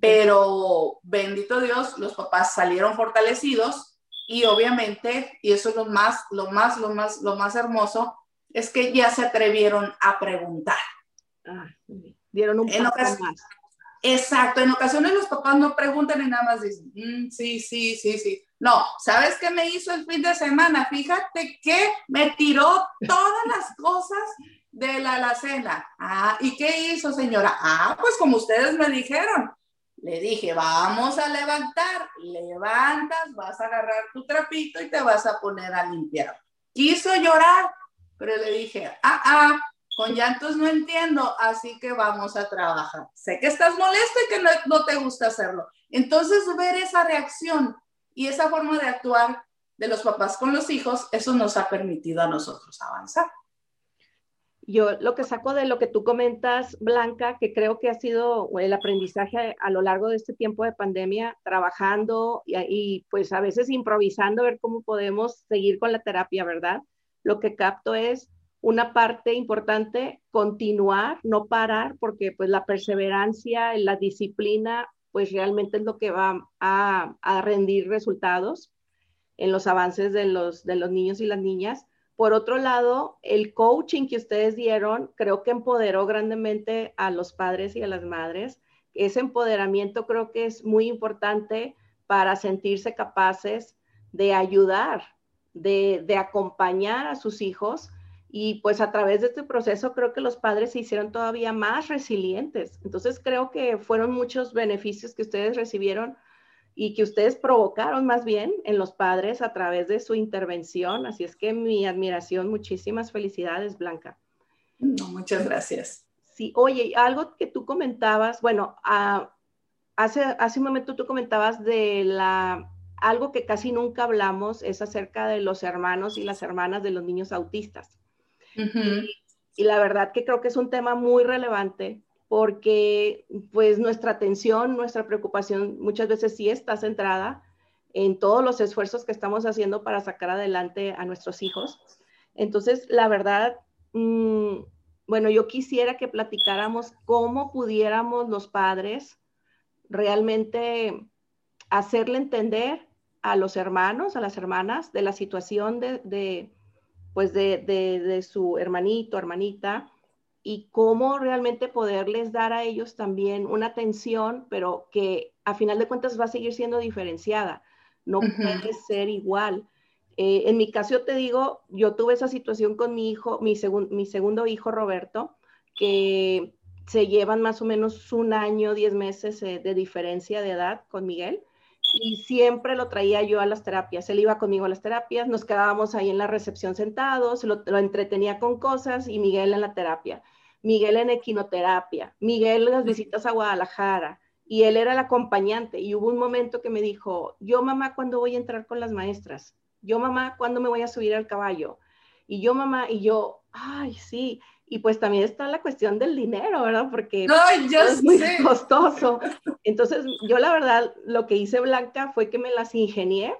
Pero bendito Dios, los papás salieron fortalecidos y obviamente, y eso es lo más, lo más, lo más, lo más hermoso, es que ya se atrevieron a preguntar. Ah, dieron un paso más. Exacto, en ocasiones los papás no preguntan y nada más dicen, mm, sí, sí, sí, sí. No, ¿sabes qué me hizo el fin de semana? Fíjate que me tiró todas las cosas de la alacena. Ah, ¿y qué hizo, señora? Ah, pues como ustedes me dijeron. Le dije, vamos a levantar. Levantas, vas a agarrar tu trapito y te vas a poner a limpiar. Quiso llorar, pero le dije, ah, ah, con llantos no entiendo, así que vamos a trabajar. Sé que estás molesto y que no, no te gusta hacerlo. Entonces, ver esa reacción y esa forma de actuar de los papás con los hijos, eso nos ha permitido a nosotros avanzar yo lo que saco de lo que tú comentas, Blanca, que creo que ha sido el aprendizaje a lo largo de este tiempo de pandemia, trabajando y, pues a veces improvisando, ver cómo podemos seguir con la terapia, ¿verdad? Lo que capto es una parte importante, continuar, no parar, porque pues la perseverancia, la disciplina, pues realmente es lo que va a, a rendir resultados en los avances de los, de los niños y las niñas por otro lado, el coaching que ustedes dieron creo que empoderó grandemente a los padres y a las madres. Ese empoderamiento creo que es muy importante para sentirse capaces de ayudar, de, acompañar a sus hijos Y pues a través de este proceso creo que los padres se hicieron todavía más resilientes. Entonces creo que fueron muchos beneficios que ustedes recibieron y que ustedes provocaron más bien en los padres a través de su intervención. Así es que mi admiración, muchísimas felicidades, Blanca. No, muchas gracias. Sí, oye, algo que tú comentabas, bueno, ah, hace, hace un momento tú comentabas de la, algo que casi nunca hablamos, es acerca de los hermanos y las hermanas de los niños autistas. y, la verdad que creo que es un tema muy relevante porque pues nuestra atención, nuestra preocupación muchas veces sí está centrada en todos los esfuerzos que estamos haciendo para sacar adelante a nuestros hijos. Entonces, la verdad, mm, bueno, yo quisiera que platicáramos cómo pudiéramos los padres realmente hacerle entender a los hermanos, a las hermanas, de la situación de, pues de, de, su hermanito, hermanita, y cómo realmente poderles dar a ellos también una atención, pero que a final de cuentas va a seguir siendo diferenciada, no puede ser igual. Eh, en mi caso, te digo, yo tuve esa situación con mi hijo, mi, mi segundo hijo Roberto, que se llevan más o menos un año, diez meses eh, de diferencia de edad con Miguel y siempre lo traía yo a las terapias. Él iba conmigo a las terapias, nos quedábamos ahí en la recepción sentados, lo, lo entretenía con cosas y Miguel en la terapia, Miguel en equinoterapia, Miguel en las visitas a Guadalajara y él era el acompañante y hubo un momento que me dijo, yo mamá, ¿cuándo voy a entrar con las maestras? yo mamá, ¿cuándo me voy a subir al caballo? Y yo mamá, y yo, ay, sí. Y pues también está la cuestión del dinero, ¿verdad? Porque es muy costoso. Entonces, yo la verdad, lo que hice Blanca fue que me las ingenié.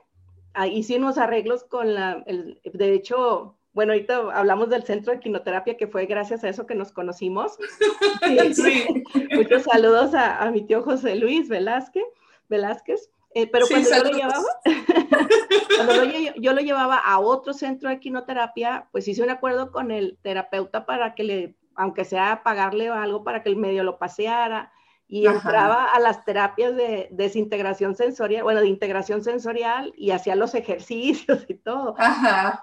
hice unos arreglos con la, el, de hecho, bueno, ahorita hablamos del centro de quinoterapia, que fue gracias a eso que nos conocimos. [laughs] Sí. Muchos saludos a, a, mi tío José Luis Velázquez. Velázquez. Eh, pero cuando, yo lo, llevaba, [laughs] cuando yo, lo llevaba a otro centro de quinoterapia, pues hice un acuerdo con el terapeuta para que le, aunque sea pagarle algo para que el medio lo paseara, y entraba a las terapias de desintegración sensorial, bueno, de integración sensorial y hacía los ejercicios y todo,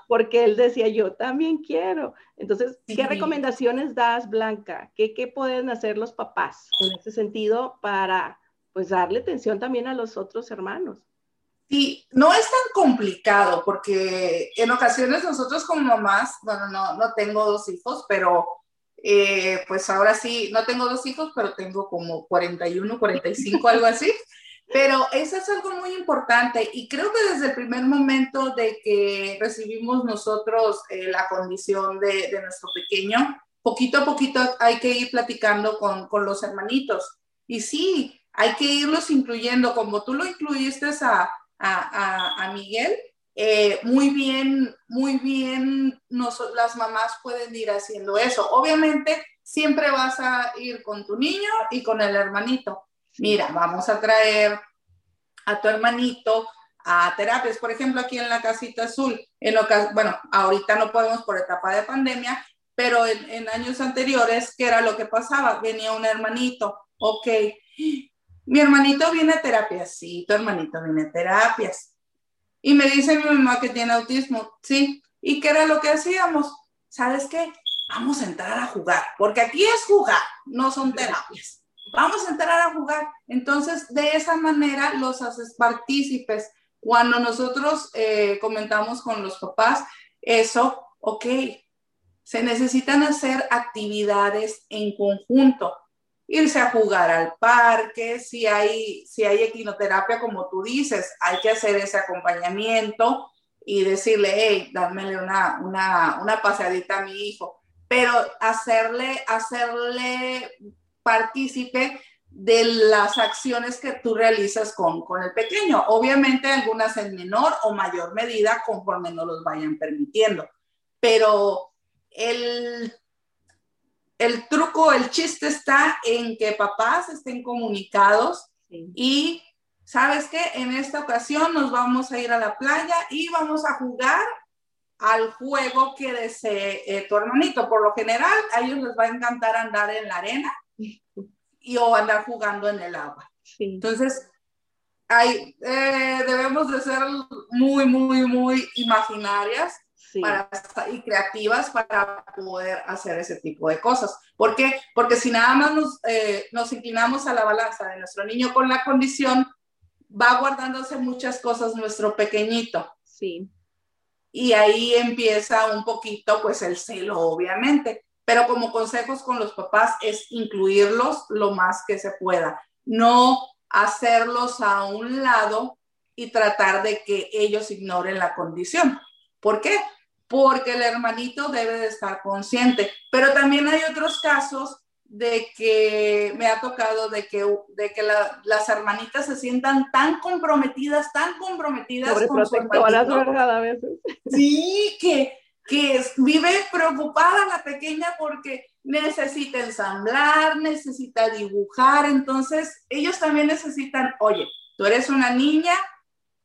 porque él decía, yo también quiero. Entonces, ¿qué recomendaciones das, Blanca? ¿Qué, ¿Qué pueden hacer los papás en ese sentido para pues darle atención también a los otros hermanos. Sí, no es tan complicado porque en ocasiones nosotros como mamás, bueno, no, no tengo dos hijos, pero eh, pues ahora sí, no tengo dos hijos, pero tengo como 41, 45, algo así. [laughs] Pero eso es algo muy importante y creo que desde el primer momento de que recibimos nosotros eh, la condición de, de, nuestro pequeño, poquito a poquito hay que ir platicando con, con los hermanitos. Y sí, hay que irlos incluyendo, como tú lo incluiste a, a, a, Miguel, eh, muy bien, muy bien, las mamás pueden ir haciendo eso. Obviamente, siempre vas a ir con tu niño y con el hermanito. Mira, vamos a traer a tu hermanito a terapias, por ejemplo, aquí en la casita azul, en lo bueno, ahorita no podemos por etapa de pandemia, pero en, en años anteriores, ¿qué era lo que pasaba? Venía un hermanito, ok, mi hermanito viene a terapias, sí, tu hermanito viene a terapias. Y me dice mi mamá que tiene autismo, sí. ¿Y qué era lo que hacíamos? ¿Sabes qué? Vamos a entrar a jugar, porque aquí es jugar, no son terapias. Vamos a entrar a jugar. Entonces, de esa manera los haces partícipes. Cuando nosotros eh, comentamos con los papás, eso, ok, se necesitan hacer actividades en conjunto irse a jugar al parque, si hay, si hay equinoterapia, como tú dices, hay que hacer ese acompañamiento y decirle, hey, dámele una, una, una paseadita a mi hijo, pero hacerle, hacerle partícipe de las acciones que tú realizas con, con el pequeño. Obviamente algunas en menor o mayor medida conforme nos los vayan permitiendo, pero el el truco, el chiste está en que papás estén comunicados y, ¿sabes qué? En esta ocasión nos vamos a ir a la playa y vamos a jugar al juego que desee eh, tu hermanito. Por lo general, a ellos les va a encantar andar en la arena [laughs] y o andar jugando en el agua. Entonces, hay, eh, debemos de ser muy, muy, muy imaginarias para, y creativas para poder hacer ese tipo de cosas. ¿Por qué? Porque si nada más nos, eh, nos inclinamos a la balanza de nuestro niño con la condición, va guardándose muchas cosas nuestro pequeñito. Sí. Y ahí empieza un poquito, pues, el celo, obviamente. Pero como consejos con los papás es incluirlos lo más que se pueda. No hacerlos a un lado y tratar de que ellos ignoren la condición. ¿Por qué? Porque el hermanito debe de estar consciente. Pero también hay otros casos de que me ha tocado de que, de que las hermanitas se sientan tan comprometidas, tan comprometidas con su ¿verdad? A veces. Sí, que, que vive preocupada la pequeña porque necesita ensamblar, necesita dibujar, entonces ellos también necesitan, oye, tú eres una niña,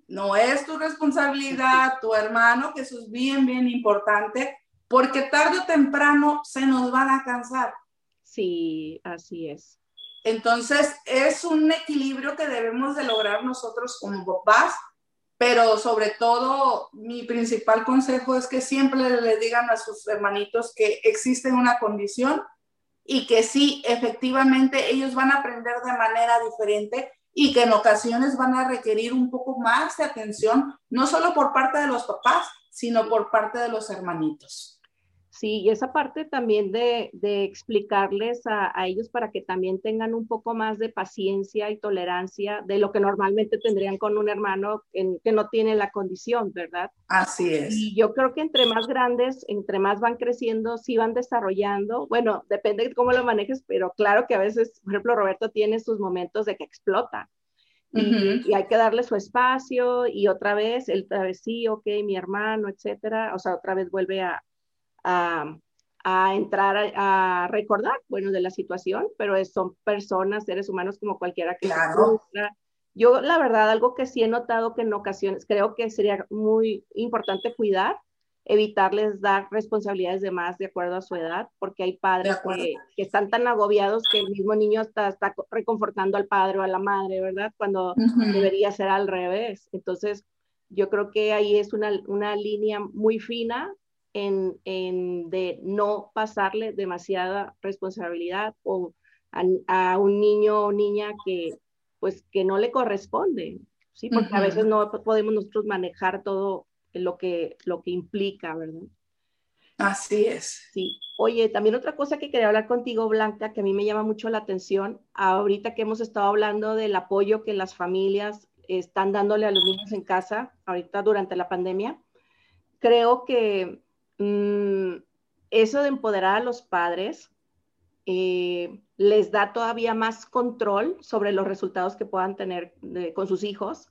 no es tu responsabilidad, [laughs] tu hermano, que eso es bien, bien importante, porque tarde o temprano se nos van a cansar. Sí, así es. Entonces, es un equilibrio que debemos de lograr nosotros como papás, pero sobre todo mi principal consejo es que siempre le digan a sus hermanitos que existe una condición y que sí, efectivamente, ellos van a aprender de manera diferente y que en ocasiones van a requerir un poco más de atención, no solo por parte de los papás, sino por parte de los hermanitos. Sí, y esa parte también de, explicarles a, ellos para que también tengan un poco más de paciencia y tolerancia de lo que normalmente tendrían con un hermano que no tiene la condición, ¿verdad? Así es. Y yo creo que entre más grandes, entre más van creciendo, sí van desarrollando, bueno, depende de cómo lo manejes, pero claro que a veces, por ejemplo, Roberto tiene sus momentos de que explota. Y, hay que darle su espacio y otra vez, el sí, ok, mi hermano, etcétera, o sea, otra vez vuelve a, a, entrar a, recordar, bueno, de la situación, pero son personas, seres humanos como cualquiera que claro. Yo, la verdad, algo que sí he notado que en ocasiones creo que sería muy importante cuidar, evitarles dar responsabilidades de más de acuerdo a su edad, porque hay padres que, que, están tan agobiados que el mismo niño está, está reconfortando al padre o a la madre, ¿verdad? Cuando debería ser al revés. Entonces, yo creo que ahí es una, una línea muy fina en, de no pasarle demasiada responsabilidad o a, un niño o niña que pues que no le corresponde, ¿sí? Porque a veces no podemos nosotros manejar todo lo que, lo que implica, ¿verdad? Así es. Sí. Oye, también otra cosa que quería hablar contigo, Blanca, que a mí me llama mucho la atención, ahorita que hemos estado hablando del apoyo que las familias están dándole a los niños en casa, ahorita durante la pandemia, creo que Mm, eso de empoderar a los padres eh, les da todavía más control sobre los resultados que puedan tener con sus hijos.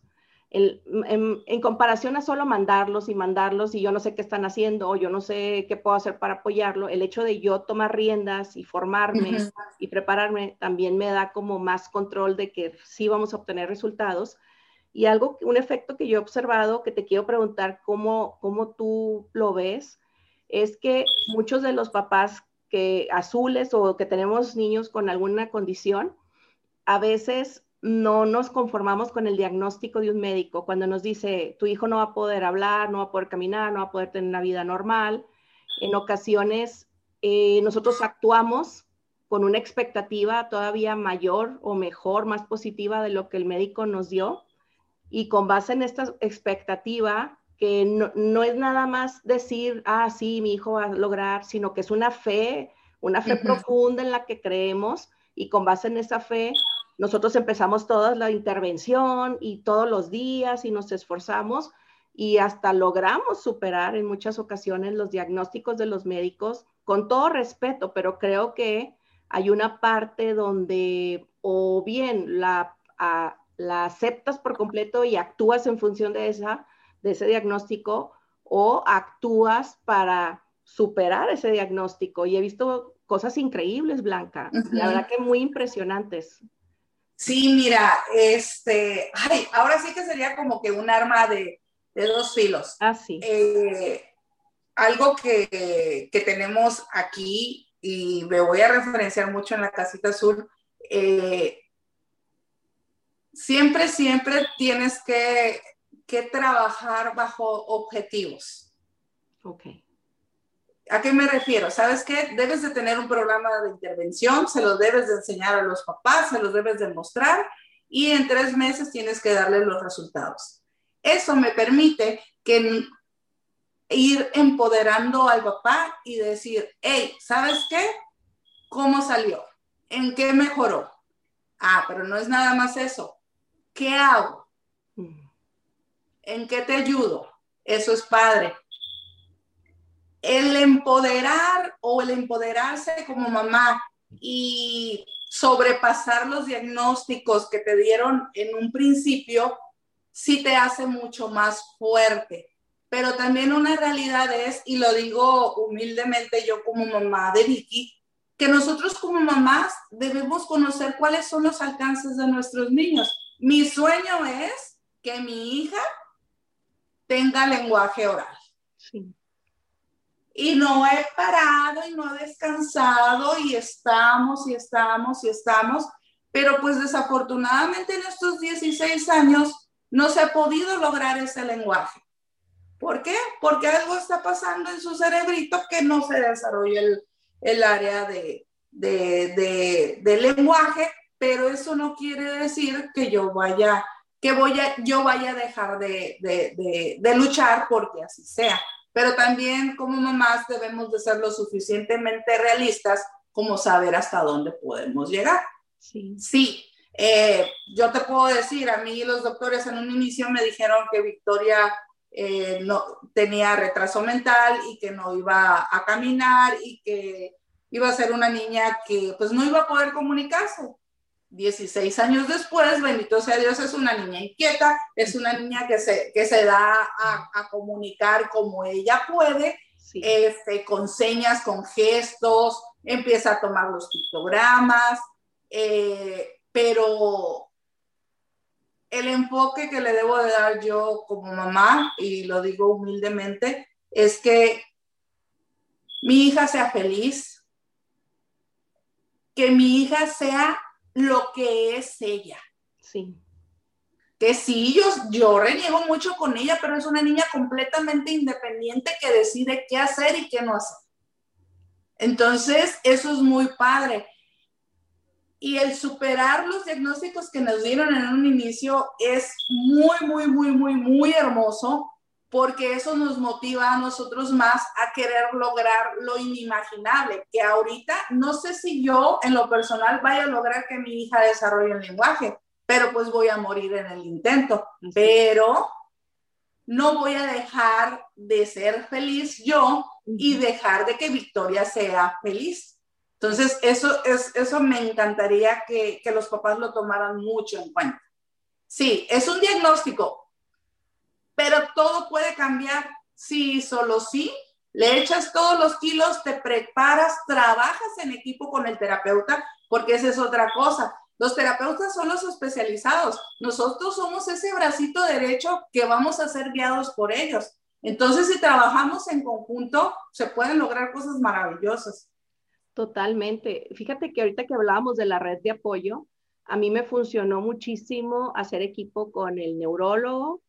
en, comparación a solo mandarlos y mandarlos y yo no sé qué están haciendo o yo no sé qué puedo hacer para apoyarlo, el hecho de yo tomar riendas y formarme y prepararme también me da como más control de que sí vamos a obtener resultados. Y algo, un efecto que yo he observado, que te quiero preguntar cómo, cómo tú lo ves, es que muchos de los papás que azules o que tenemos niños con alguna condición, a veces no nos conformamos con el diagnóstico de un médico cuando nos dice, tu hijo no va a poder hablar, no va a poder caminar, no va a poder tener una vida normal. En ocasiones eh, nosotros actuamos con una expectativa todavía mayor o mejor, más positiva de lo que el médico nos dio. Y con base en esta expectativa, que no, es nada más decir, ah, sí, mi hijo va a lograr, sino que es una fe, una fe profunda en la que creemos y con base en esa fe, nosotros empezamos toda la intervención y todos los días y nos esforzamos y hasta logramos superar en muchas ocasiones los diagnósticos de los médicos con todo respeto, pero creo que hay una parte donde o bien la, la aceptas por completo y actúas en función de esa, de ese diagnóstico o actúas para superar ese diagnóstico. Y he visto cosas increíbles, Blanca, la verdad que muy impresionantes. Sí, mira, este, ay, ahora sí que sería como que un arma de, dos filos. Ah, sí. Eh, algo que, tenemos aquí, y me voy a referenciar mucho en la casita azul, eh, siempre, siempre tienes que que trabajar bajo objetivos. Ok. ¿A qué me refiero? ¿Sabes qué? Debes de tener un programa de intervención, se lo debes de enseñar a los papás, se los debes de mostrar y en tres meses tienes que darle los resultados. Eso me permite que ir empoderando al papá y decir, hey, ¿sabes qué? ¿Cómo salió? ¿En qué mejoró? Ah, pero no es nada más eso. ¿Qué hago? ¿En qué te ayudo? Eso es padre. El empoderar o el empoderarse como mamá y sobrepasar los diagnósticos que te dieron en un principio, sí te hace mucho más fuerte. Pero también una realidad es, y lo digo humildemente yo como mamá de Vicky, que nosotros como mamás debemos conocer cuáles son los alcances de nuestros niños. Mi sueño es que mi hija tenga lenguaje oral. Y no he parado y no he descansado y estamos y estamos y estamos, pero pues desafortunadamente en estos 16 años no se ha podido lograr ese lenguaje. ¿Por qué? Porque algo está pasando en su cerebrito que no se desarrolla el, el área de, de, de, lenguaje, pero eso no quiere decir que yo vaya, que voy a, yo vaya a dejar de, de, luchar porque así sea. Pero también como mamás debemos de ser lo suficientemente realistas como saber hasta dónde podemos llegar. Sí. Sí, eh, yo te puedo decir, a mí los doctores en un inicio me dijeron que Victoria eh, no tenía retraso mental y que no iba a caminar y que iba a ser una niña que pues no iba a poder comunicarse. 16 años después, bendito sea Dios, es una niña inquieta, es una niña que se, que se da a, comunicar como ella puede, este, con señas, con gestos, empieza a tomar los pictogramas, eh, pero el enfoque que le debo de dar yo como mamá, y lo digo humildemente, es que mi hija sea feliz, que mi hija sea lo que es ella. Sí. Que sí, yo, yo reniego mucho con ella, pero es una niña completamente independiente que decide qué hacer y qué no hacer. Entonces, eso es muy padre y el superar los diagnósticos que nos dieron en un inicio es muy, muy, muy, muy, muy hermoso porque eso nos motiva a nosotros más a querer lograr lo inimaginable, que ahorita no sé si yo en lo personal vaya a lograr que mi hija desarrolle el lenguaje, pero pues voy a morir en el intento, pero no voy a dejar de ser feliz yo y dejar de que Victoria sea feliz. Entonces, eso, es, eso me encantaría que, que los papás lo tomaran mucho en cuenta. Sí, es un diagnóstico, pero todo puede cambiar si solo sí le echas todos los kilos, te preparas, trabajas en equipo con el terapeuta, porque esa es otra cosa. Los terapeutas son los especializados. Nosotros somos ese bracito derecho que vamos a ser guiados por ellos. Entonces, si trabajamos en conjunto, se pueden lograr cosas maravillosas. Totalmente. Fíjate que ahorita que hablábamos de la red de apoyo, a mí me funcionó muchísimo hacer equipo con el neurólogo,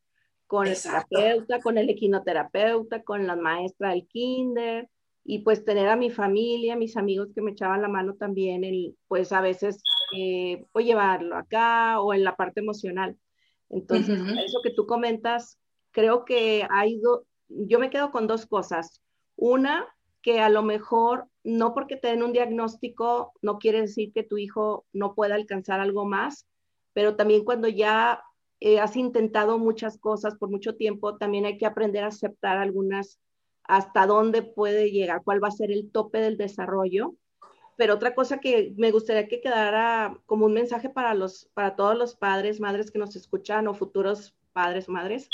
con el terapeuta, con el equinoterapeuta, con la maestra del kinder y pues tener a mi familia, mis amigos que me echaban la mano también, el, pues a veces eh, o llevarlo acá o en la parte emocional. Entonces, eso que tú comentas, creo que ha ido, yo me quedo con dos cosas. Una, que a lo mejor no porque te den un diagnóstico no quiere decir que tu hijo no pueda alcanzar algo más, pero también cuando ya eh, has intentado muchas cosas por mucho tiempo, también hay que aprender a aceptar algunas hasta dónde puede llegar, cuál va a ser el tope del desarrollo. Pero otra cosa que me gustaría que quedara como un mensaje para los para todos los padres, madres que nos escuchan o futuros padres, madres,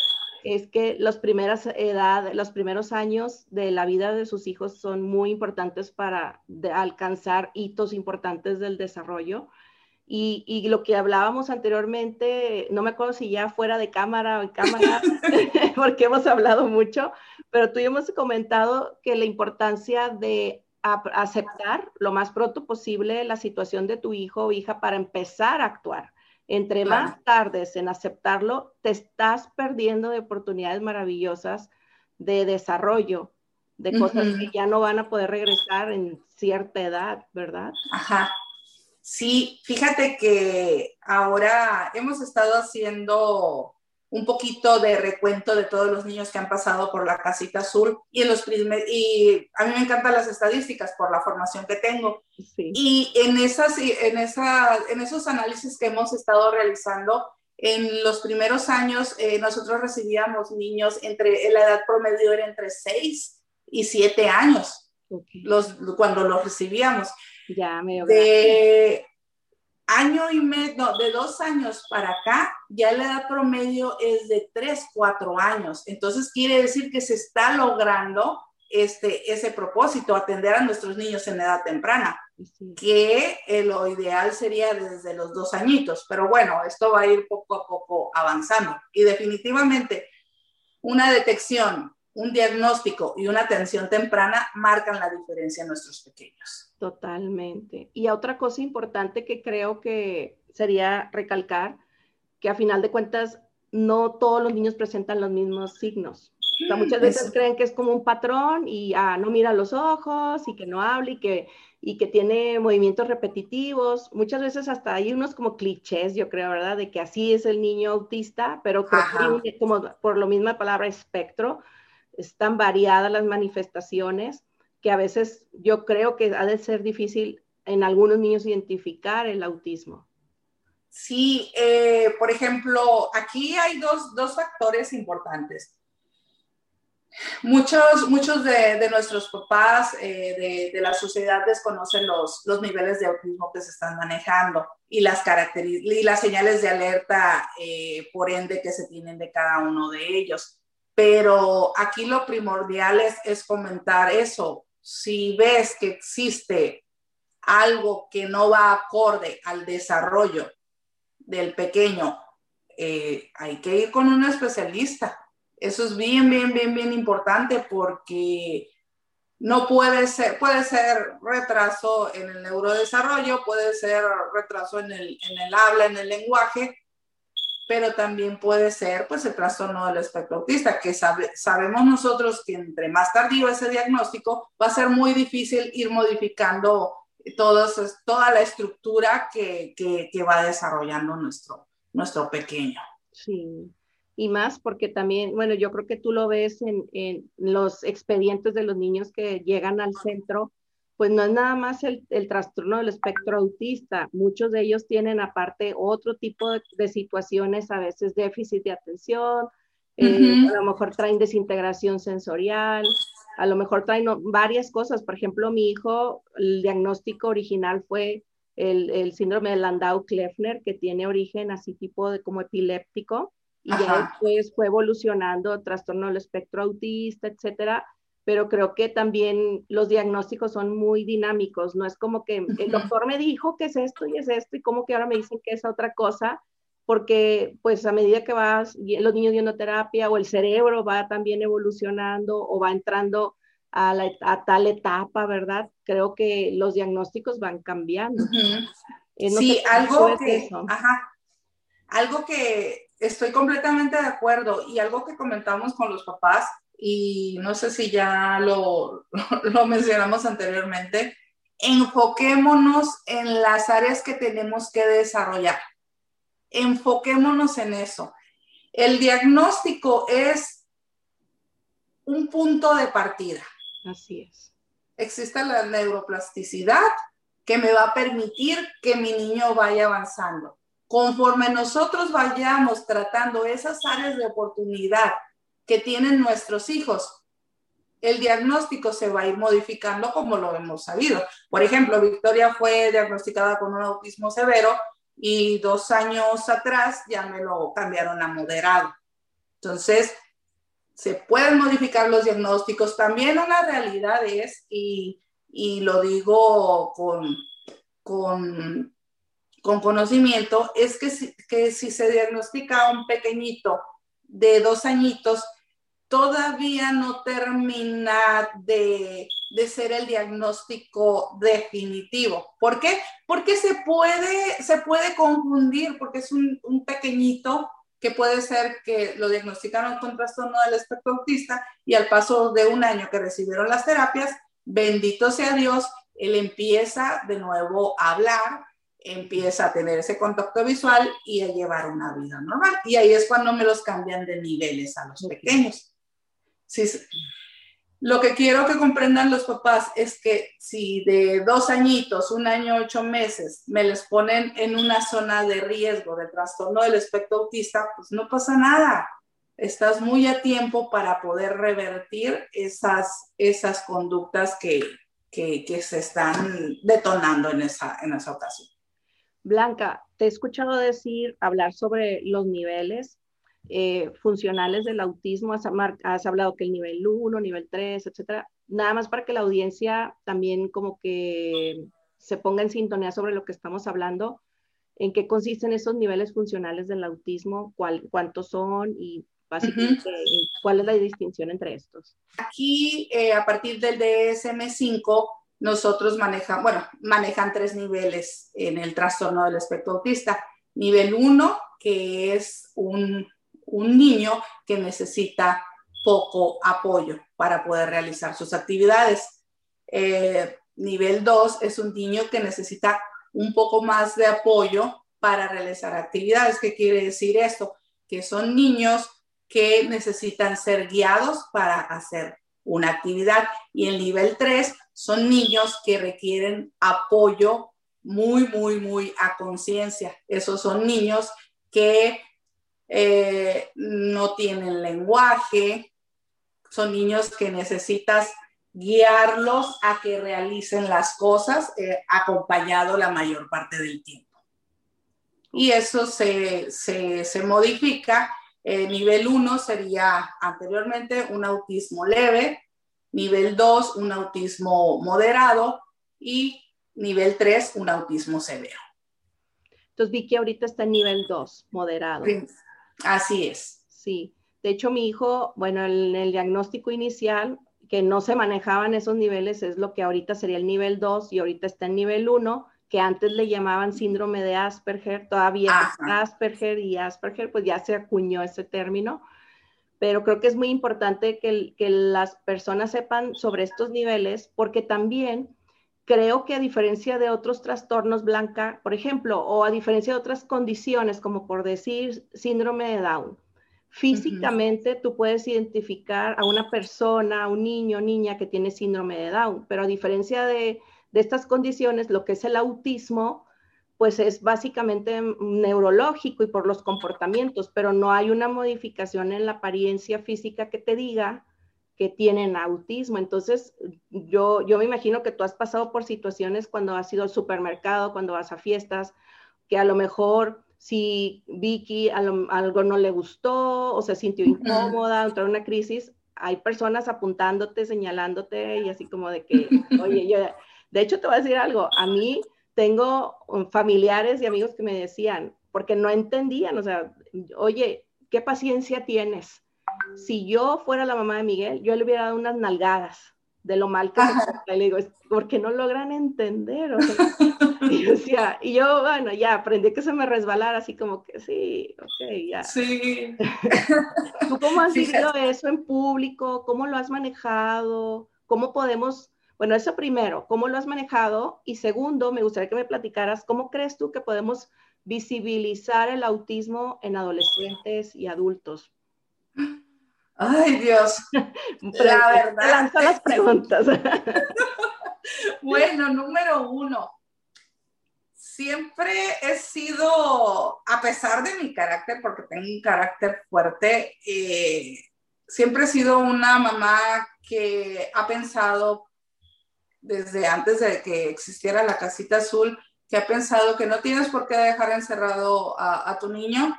es que las primeras edad, los primeros años de la vida de sus hijos son muy importantes para alcanzar hitos importantes del desarrollo. Y, y, lo que hablábamos anteriormente, no me acuerdo si ya fuera de cámara o en cámara, [laughs] [laughs] porque hemos hablado mucho, pero tú y hemos comentado que la importancia de aceptar lo más pronto posible la situación de tu hijo o hija para empezar a actuar. Entre más tardes en aceptarlo, te estás perdiendo de oportunidades maravillosas de desarrollo de cosas que ya no van a poder regresar en cierta edad, ¿verdad? Ajá. Sí, fíjate que ahora hemos estado haciendo un poquito de recuento de todos los niños que han pasado por la casita azul y en los y a mí me encantan las estadísticas por la formación que tengo. Y en esas en esa en esos análisis que hemos estado realizando en los primeros años eh, nosotros recibíamos niños entre la edad promedio era entre 6 y 7 años los cuando los recibíamos ya me de año y medio, de dos años para acá, ya la edad promedio es de tres, cuatro años. Entonces quiere decir que se está logrando este, ese propósito, atender a nuestros niños en edad temprana, que eh, lo ideal sería desde los dos añitos. Pero bueno, esto va a ir poco a poco avanzando. Y definitivamente, una detección, un diagnóstico y una atención temprana marcan la diferencia en nuestros pequeños. Totalmente. Y otra cosa importante que creo que sería recalcar, que a final de cuentas no todos los niños presentan los mismos signos. O sea, muchas veces creen que es como un patrón y ah, no mira los ojos y que no habla y que, y que tiene movimientos repetitivos. Muchas veces hasta hay unos como clichés, yo creo, ¿verdad? De que así es el niño autista, pero como por lo misma palabra espectro, están variadas las manifestaciones que a veces yo creo que ha de ser difícil en algunos niños identificar el autismo. Sí, eh, por ejemplo, aquí hay dos, dos factores importantes. Muchos, muchos de, nuestros papás eh, de, de, la sociedad desconocen los, los niveles de autismo que se están manejando y las, y las señales de alerta, eh, por ende, que se tienen de cada uno de ellos. Pero aquí lo primordial es, comentar eso si ves que existe algo que no va acorde al desarrollo del pequeño, eh, hay que ir con un especialista. Eso es bien, bien, bien, bien importante porque no puede ser, puede ser retraso en el neurodesarrollo, puede ser retraso en el, en el habla, en el lenguaje, pero también puede ser pues el trastorno del espectro autista, que sabemos nosotros que entre más tardío ese diagnóstico va a ser muy difícil ir modificando todos, toda la estructura que, que, va desarrollando nuestro, nuestro pequeño. Sí, y más porque también, bueno, yo creo que tú lo ves en, en los expedientes de los niños que llegan al centro pues no es nada más el, trastorno del espectro autista, muchos de ellos tienen aparte otro tipo de, situaciones, a veces déficit de atención, eh, a lo mejor traen desintegración sensorial, a lo mejor traen varias cosas, por ejemplo, mi hijo, el diagnóstico original fue el, síndrome de Landau-Kleffner, que tiene origen así tipo de como epiléptico, y ya después fue evolucionando trastorno del espectro autista, etcétera, pero creo que también los diagnósticos son muy dinámicos, no es como que el doctor me dijo que es esto y es esto y como que ahora me dicen que es otra cosa, porque pues a medida que vas, los niños viendo terapia o el cerebro va también evolucionando o va entrando a, la, tal etapa, ¿verdad? Creo que los diagnósticos van cambiando. Eh, sí, algo que, ajá, algo que estoy completamente de acuerdo y algo que comentamos con los papás y no sé si ya lo, [laughs] lo mencionamos anteriormente, enfoquémonos en las áreas que tenemos que desarrollar. Enfoquémonos en eso. El diagnóstico es un punto de partida. Así es. Existe la neuroplasticidad que me va a permitir que mi niño vaya avanzando. Conforme nosotros vayamos tratando esas áreas de oportunidad que tienen nuestros hijos. El diagnóstico se va a ir modificando como lo hemos sabido. Por ejemplo, Victoria fue diagnosticada con un autismo severo y dos años atrás ya me lo cambiaron a moderado. Entonces, se pueden modificar los diagnósticos. También una realidad es, y, lo digo con, con, con conocimiento, es que que si se diagnostica a un pequeñito de dos añitos, todavía no termina de, ser el diagnóstico definitivo. ¿Por qué? Porque se puede, se puede confundir, porque es un, pequeñito que puede ser que lo diagnosticaron con trastorno del espectro autista y al paso de un año que recibieron las terapias, bendito sea Dios, él empieza de nuevo a hablar, empieza a tener ese contacto visual y a llevar una vida normal. Y ahí es cuando me los cambian de niveles a los pequeños. Sí, lo que quiero que comprendan los papás es que si de dos añitos, un año, ocho meses, me les ponen en una zona de riesgo de trastorno del espectro autista, pues no pasa nada. Estás muy a tiempo para poder revertir esas, esas conductas que, que, que se están detonando en esa, en esa ocasión. Blanca, te he escuchado decir, hablar sobre los niveles eh, funcionales del autismo. Has, has, hablado que el nivel 1, nivel 3, etcétera. Nada más para que la audiencia también como que se ponga en sintonía sobre lo que estamos hablando. ¿En qué consisten esos niveles funcionales del autismo? ¿Cuál, ¿Cuántos son? Y básicamente, ¿cuál es la distinción entre estos? Aquí, eh, a partir del DSM-5, nosotros manejamos, bueno, manejan tres niveles en el trastorno del espectro autista. Nivel 1, que es un, un, niño que necesita poco apoyo para poder realizar sus actividades. Eh, nivel 2 es un niño que necesita un poco más de apoyo para realizar actividades. ¿Qué quiere decir esto? Que son niños que necesitan ser guiados para hacer una actividad. Y el nivel 3 son niños que requieren apoyo muy, muy, muy a conciencia. Esos son niños que eh, no tienen lenguaje, son niños que necesitas guiarlos a que realicen las cosas eh, acompañado la mayor parte del tiempo. Y eso se, se, modifica. Eh, nivel 1 sería anteriormente un autismo leve, nivel 2 un autismo moderado y nivel 3 un autismo severo. Entonces Vicky ahorita está en nivel 2, moderado. Así es. Sí, de hecho mi hijo, bueno, en el diagnóstico inicial, que no se manejaban esos niveles, es lo que ahorita sería el nivel 2 y ahorita está en nivel 1, que antes le llamaban síndrome de Asperger, todavía es Asperger y Asperger, pues ya se acuñó ese término. Pero creo que es muy importante que, que, las personas sepan sobre estos niveles porque también creo que a diferencia de otros trastornos blanca, por ejemplo, o a diferencia de otras condiciones, como por decir síndrome de Down, físicamente tú puedes identificar a una persona, a un niño, niña que tiene síndrome de Down, pero a diferencia de, de estas condiciones, lo que es el autismo, pues es básicamente neurológico y por los comportamientos, pero no hay una modificación en la apariencia física que te diga que tienen autismo. Entonces, yo, yo me imagino que tú has pasado por situaciones cuando has ido al supermercado, cuando vas a fiestas, que a lo mejor si Vicky algo no le gustó o se sintió incómoda, entró en una crisis, hay personas apuntándote, señalándote y así como de que, [laughs] oye, yo, de hecho te voy a decir algo, a mí tengo um, familiares y amigos que me decían, porque no entendían, o sea, oye, ¿qué paciencia tienes? Si yo fuera la mamá de Miguel, yo le hubiera dado unas nalgadas de lo mal que se Le digo, porque no logran entender. O sea, [laughs] y, decía, y yo, bueno, ya aprendí que se me resbalara, así como que sí, ok, ya. Sí. [laughs] ¿Tú cómo has vivido eso en público? ¿Cómo lo has manejado? ¿Cómo podemos bueno, eso primero, ¿cómo lo has manejado? Y segundo, me gustaría que me platicaras, ¿cómo crees tú que podemos visibilizar el autismo en adolescentes y adultos? Ay, Dios. [laughs] La verdad. Lanza las preguntas. [laughs] bueno, número uno. Siempre he sido, a pesar de mi carácter, porque tengo un carácter fuerte, eh, siempre he sido una mamá que ha pensado desde antes de que existiera la casita azul, que ha pensado que no tienes por qué dejar encerrado a, tu niño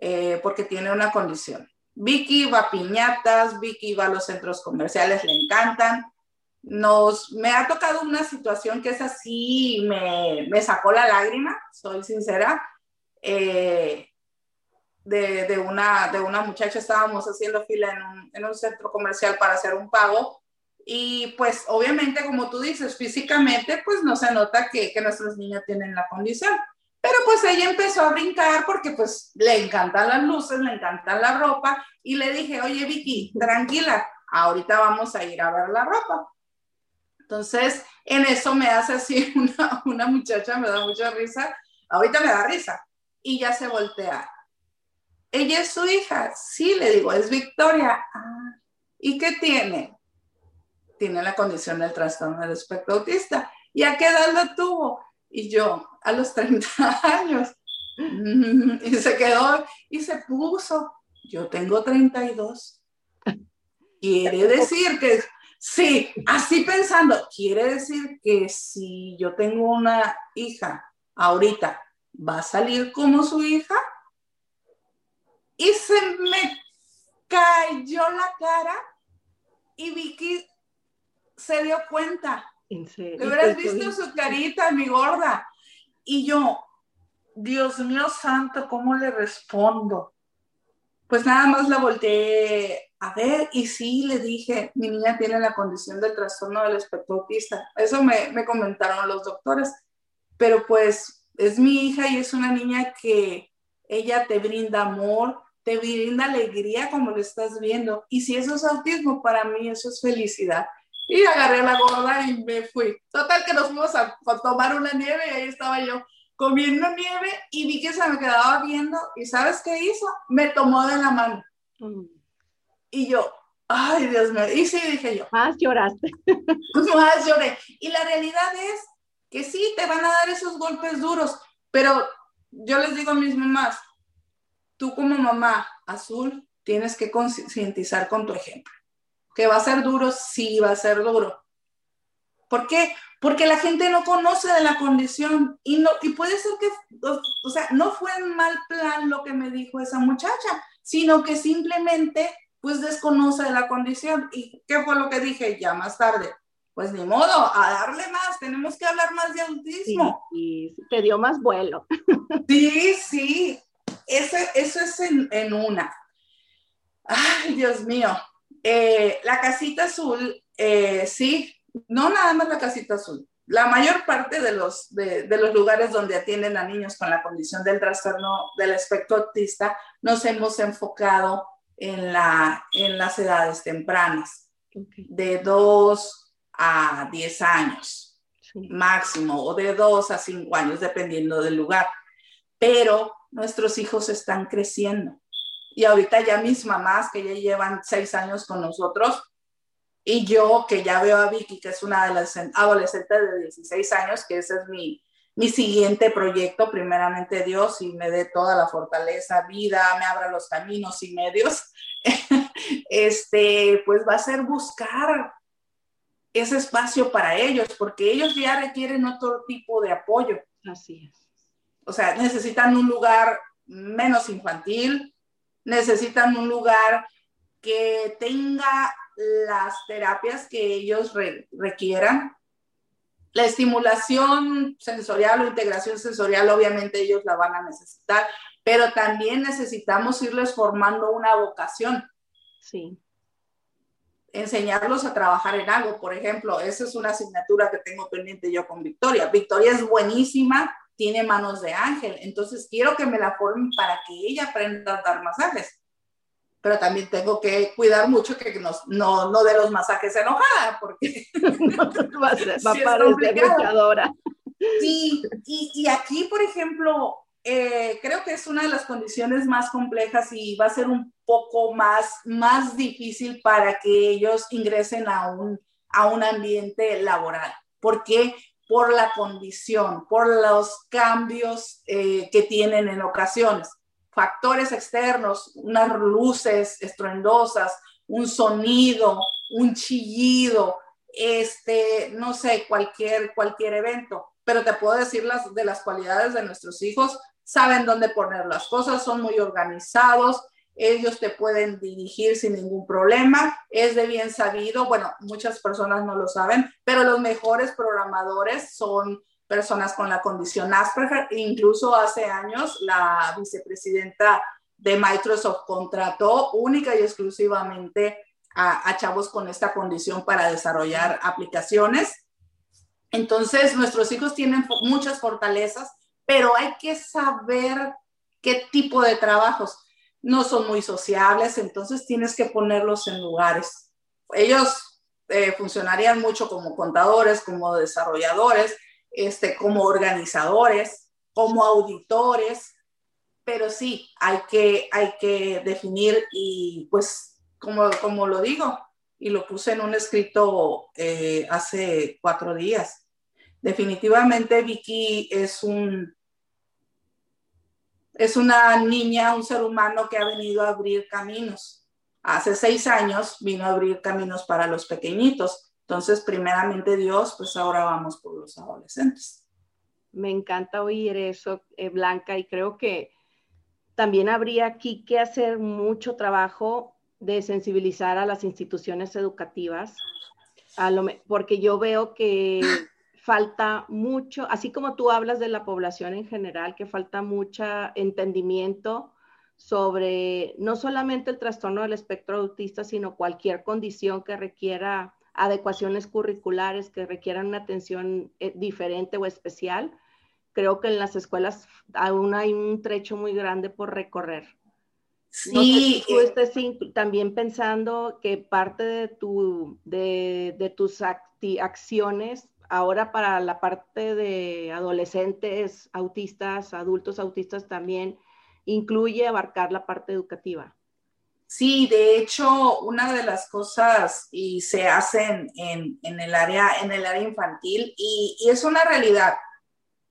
eh, porque tiene una condición. Vicky va a piñatas, Vicky va a los centros comerciales, le encantan. Nos, me ha tocado una situación que es así, me, me sacó la lágrima, soy sincera, eh, de, de, una, de una muchacha, estábamos haciendo fila en un, en un centro comercial para hacer un pago y pues obviamente, como tú dices, físicamente, pues no se nota que, que nuestros niños tienen la condición. Pero pues ella empezó a brincar porque pues le encantan las luces, le encanta la ropa y le dije, oye Vicky, tranquila, ahorita vamos a ir a ver la ropa. Entonces, en eso me hace así [laughs] una, una muchacha, me da mucha risa, ahorita me da risa y ya se voltea. Ella es su hija, sí, le digo, es Victoria. Ah, ¿Y qué tiene? Tiene la condición del trastorno del espectro autista. ¿Y a qué edad lo tuvo? Y yo, a los [laughs] 30 años. [laughs] Y se quedó y se puso. Yo tengo 32. Quiere [laughs] decir que, sí, así pensando, quiere decir que si yo tengo una hija ahorita, ¿va a salir como su hija? Y se me cayó la cara y Vicky se dio cuenta le hubieras visto su carita, mi gorda. Y yo, Dios mío santo, ¿cómo le respondo? Pues nada más la volteé a ver y sí le dije, mi niña tiene la condición del trastorno del espectro autista. Eso me, me comentaron los doctores. Pero pues es mi hija y es una niña que ella te brinda amor, te brinda alegría como lo estás viendo. Y si eso es autismo, para mí eso es felicidad. Y agarré la gorda y me fui. Total que nos fuimos a, tomar una nieve y ahí estaba yo comiendo nieve y vi que se me quedaba viendo y ¿sabes qué hizo? Me tomó de la mano. Mm. Y yo, ay Dios mío, y sí dije yo. Más lloraste. [laughs] Más lloré. Y la realidad es que sí, te van a dar esos golpes duros, pero yo les digo a mis mamás, tú como mamá azul tienes que concientizar con tu ejemplo que va a ser duro, sí va a ser duro. ¿Por qué? Porque la gente no conoce de la condición y, no, y puede ser que, o sea, no fue en mal plan lo que me dijo esa muchacha, sino que simplemente pues desconoce de la condición. ¿Y qué fue lo que dije ya más tarde? Pues ni modo, a darle más, tenemos que hablar más de autismo. Y te dio más vuelo. Sí, sí, eso, eso es en, en una. Ay, Dios mío, eh, la casita azul, eh, sí, no nada más la casita azul. La mayor parte de los, de, los lugares donde atienden a niños con la condición del trastorno del espectro autista, nos hemos enfocado en, la, en las edades tempranas, de 2 a 10 años máximo, o de 2 a 5 años, dependiendo del lugar. Pero nuestros hijos están creciendo y ahorita ya mis mamás que ya llevan seis años con nosotros y yo que ya veo a Vicky, que es una de las adolescentes de 16 años, que ese es mi, mi siguiente proyecto, primeramente Dios, y me dé toda la fortaleza, vida, me abra los caminos y medios, [laughs] este, pues va a ser buscar ese espacio para ellos, porque ellos ya requieren otro tipo de apoyo. Así es. O sea, necesitan un lugar menos infantil, necesitan un lugar que tenga las terapias que ellos requieran. La estimulación sensorial o integración sensorial, obviamente ellos la van a necesitar, pero también necesitamos irles formando una vocación. Sí. Enseñarlos a trabajar en algo, por ejemplo, esa es una asignatura que tengo pendiente yo con Victoria. Victoria es buenísima tiene manos de ángel, entonces quiero que me la formen para que ella aprenda a dar masajes. Pero también tengo que cuidar mucho que nos, no, no de los masajes enojada, porque [laughs] va a, ser, va a Sí, y, y, aquí, por ejemplo, eh, creo que es una de las condiciones más complejas y va a ser un poco más, más difícil para que ellos ingresen a un, a un ambiente laboral. ¿Por qué? Por la condición, por los cambios eh, que tienen en ocasiones. Factores externos, unas luces estruendosas, un sonido, un chillido, este, no sé, cualquier, cualquier evento. Pero te puedo decir las, de las cualidades de nuestros hijos, saben dónde poner las cosas, son muy organizados, ellos te pueden dirigir sin ningún problema, es de bien sabido, bueno, muchas personas no lo saben, pero los mejores programadores son personas con la condición Asperger, incluso hace años la vicepresidenta de Microsoft contrató única y exclusivamente a, a chavos con esta condición para desarrollar aplicaciones. Entonces, nuestros hijos tienen muchas fortalezas, pero hay que saber qué tipo de trabajos. No son muy sociables, entonces tienes que ponerlos en lugares. Ellos eh, funcionarían mucho como contadores, como desarrolladores, este, como organizadores, como auditores, pero sí, hay que, hay que definir y pues, como, como lo digo, y lo puse en un escrito eh, hace cuatro días, definitivamente Vicky es un... Es una niña, un ser humano que ha venido a abrir caminos. Hace seis años vino a abrir caminos para los pequeñitos. Entonces, primeramente Dios, pues ahora vamos por los adolescentes. Me encanta oír eso, eh, Blanca, y creo que también habría aquí que hacer mucho trabajo de sensibilizar a las instituciones educativas, porque yo veo que falta mucho, así como tú hablas de la población en general, que falta mucho entendimiento sobre no solamente el trastorno del espectro autista, sino cualquier condición que requiera adecuaciones curriculares, que requieran una atención eh, diferente o especial creo que en las escuelas aún hay un trecho muy grande por recorrer. Sí. tú estés también pensando que parte de, tu, de, de tus acciones ahora para la parte de adolescentes autistas, adultos autistas también, incluye abarcar la parte educativa. Sí, de hecho, una de las cosas y se hacen en, el, área, en el área infantil y, es una realidad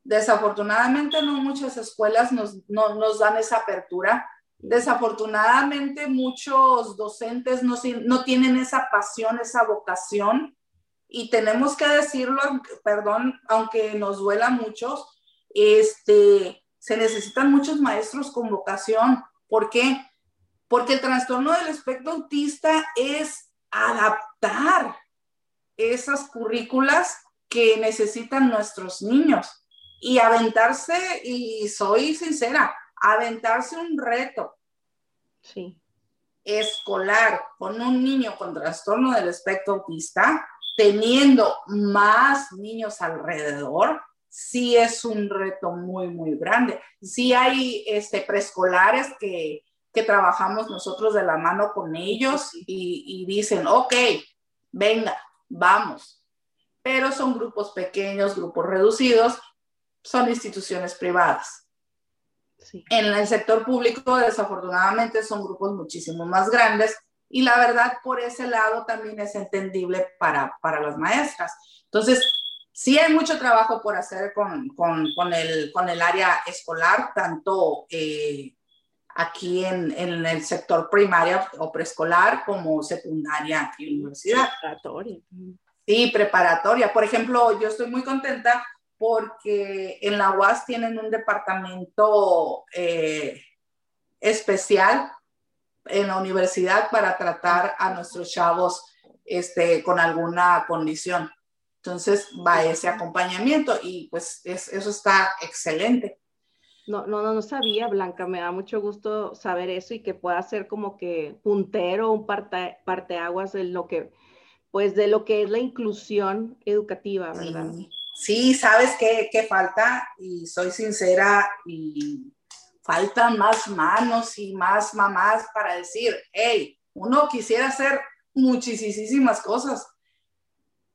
Desafortunadamente no muchas escuelas nos, no, nos dan esa apertura. Desafortunadamente muchos docentes no, no tienen esa pasión, esa vocación y tenemos que decirlo, perdón, aunque nos duela mucho, este, se necesitan muchos maestros con vocación. ¿Por qué? Porque el trastorno del espectro autista es adaptar esas currículas que necesitan nuestros niños y aventarse, y soy sincera, aventarse un reto sí. escolar con un niño con trastorno del espectro autista, teniendo más niños alrededor, sí es un reto muy, muy grande. Sí hay este, preescolares que, que trabajamos nosotros de la mano con ellos y, y dicen, ok, venga, vamos. Pero son grupos pequeños, grupos reducidos, son instituciones privadas. En el sector público, desafortunadamente, son grupos muchísimo más grandes y la verdad, por ese lado también es entendible para, para las maestras. Entonces, sí hay mucho trabajo por hacer con, con, con, el, con el área escolar, tanto eh, aquí en, en, el sector primaria o preescolar como secundaria y universidad. Preparatoria. Sí, preparatoria. Por ejemplo, yo estoy muy contenta porque en la UAS tienen un departamento eh, especial en la universidad para tratar a nuestros chavos este, con alguna condición. Entonces va ese acompañamiento y pues eso está excelente. No, no, no, no sabía, Blanca, me da mucho gusto saber eso y que pueda ser como que puntero, un parte, parteaguas de lo que, pues de lo que es la inclusión educativa, ¿verdad? sí, sabes qué, falta, y soy sincera, y faltan más manos y más mamás para decir, hey, uno quisiera hacer muchísimas cosas,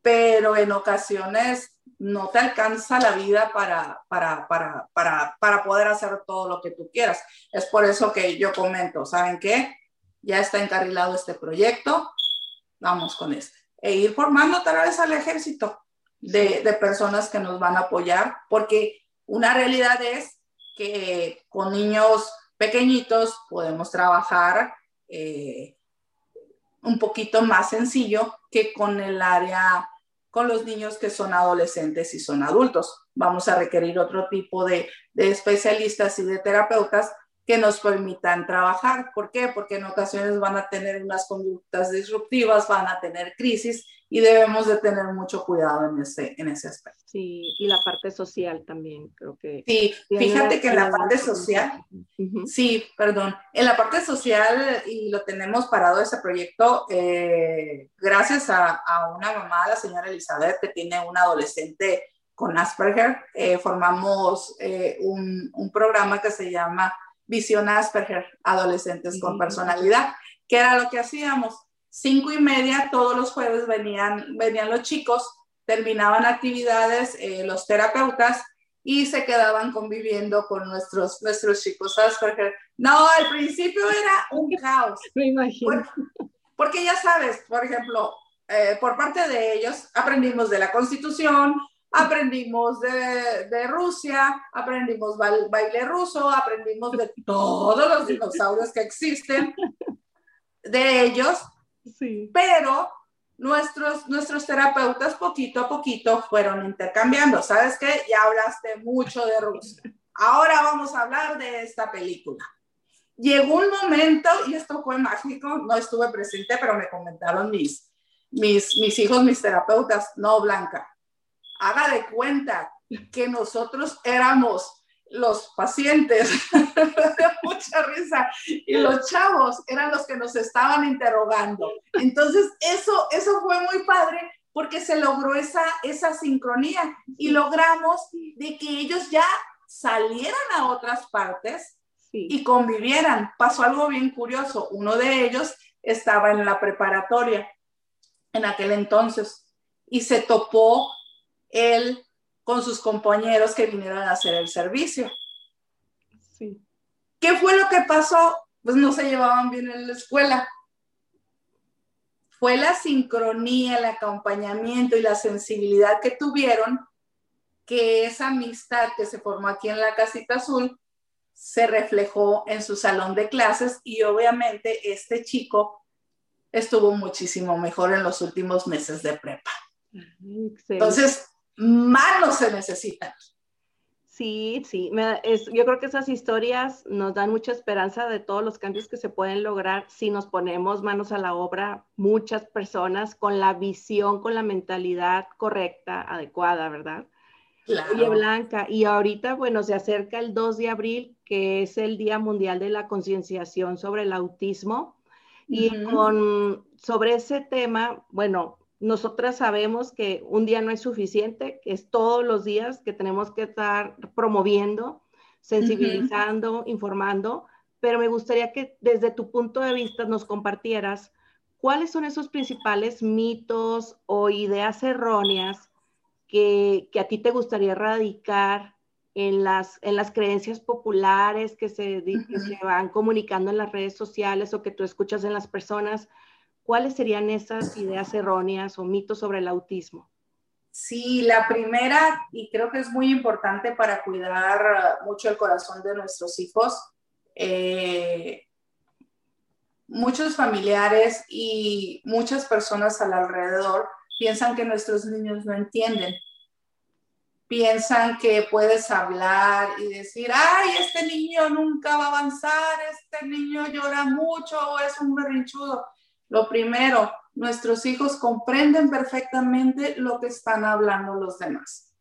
pero en ocasiones no te alcanza la vida para, para, para, para, para poder hacer todo lo que tú quieras. Es por eso que yo comento, ¿saben qué? Ya está encarrilado este proyecto, vamos con este. E ir formando tal vez al ejército de, personas que nos van a apoyar, porque una realidad es que con niños pequeñitos podemos trabajar eh, un poquito más sencillo que con el área, con los niños que son adolescentes y son adultos. Vamos a requerir otro tipo de, de especialistas y de terapeutas que nos permitan trabajar. ¿Por qué? Porque en ocasiones van a tener unas conductas disruptivas, van a tener crisis y debemos de tener mucho cuidado en ese, en ese aspecto. Sí, y la parte social también, creo que. Sí, fíjate que en la parte social, sí, perdón, en la parte social, y lo tenemos parado ese proyecto, eh, gracias a, a, una mamá, la señora Elizabeth, que tiene un adolescente con Asperger, eh, formamos eh, un, un, programa que se llama Visión Asperger, Adolescentes con Personalidad, que era lo que hacíamos. Cinco y media, todos los jueves venían, venían los chicos, terminaban actividades, eh, los terapeutas, y se quedaban conviviendo con nuestros, nuestros chicos Asperger. No, al principio era un caos. [laughs] Me imagino. porque ya sabes, por ejemplo, por parte de ellos aprendimos de la Constitución, aprendimos de, Rusia, aprendimos baile ruso, aprendimos de todos los dinosaurios que existen, de ellos, sí. pero nuestros, nuestros terapeutas poquito a poquito fueron intercambiando. ¿Sabes qué? Ya hablaste mucho de Rusia. Ahora vamos a hablar de esta película. Llegó un momento, y esto fue mágico, no estuve presente, pero me comentaron mis, mis, mis hijos, mis terapeutas, no, Blanca, haga de cuenta que nosotros éramos los pacientes, [laughs] mucha risa, y los chavos eran los que nos estaban interrogando. Entonces, eso, eso fue muy padre porque se logró esa, esa sincronía y logramos de que ellos ya salieran a otras partes y convivieran. Pasó algo bien curioso. Uno de ellos estaba en la preparatoria en aquel entonces y se topó él con sus compañeros que vinieron a hacer el servicio. Sí. ¿Qué fue lo que pasó? Pues no se llevaban bien en la escuela. Fue la sincronía, el acompañamiento y la sensibilidad que tuvieron que esa amistad que se formó aquí en la casita azul se reflejó en su salón de clases y obviamente este chico estuvo muchísimo mejor en los últimos meses de prepa. Entonces, manos se necesitan. Sí, sí, yo creo que esas historias nos dan mucha esperanza de todos los cambios que se pueden lograr si nos ponemos manos a la obra, muchas personas con la visión, con la mentalidad correcta, adecuada, ¿verdad? Claro. Blanca, y ahorita, bueno, se acerca el 2 de abril, que es el Día Mundial de la Concienciación sobre el Autismo. Y con, sobre ese tema, bueno, nosotras sabemos que un día no es suficiente, que es todos los días que tenemos que estar promoviendo, sensibilizando, informando, pero me gustaría que desde tu punto de vista nos compartieras cuáles son esos principales mitos o ideas erróneas que, a ti te gustaría erradicar en las, en las creencias populares que se, que se van comunicando en las redes sociales o que tú escuchas en las personas ¿cuáles serían esas ideas erróneas o mitos sobre el autismo? Sí, la primera, y creo que es muy importante para cuidar mucho el corazón de nuestros hijos, eh, muchos familiares y muchas personas al alrededor piensan que nuestros niños no entienden. Piensan que puedes hablar y decir, ay, este niño nunca va a avanzar, este niño llora mucho es un berrinchudo. Lo primero, nuestros hijos comprenden perfectamente lo que están hablando los demás.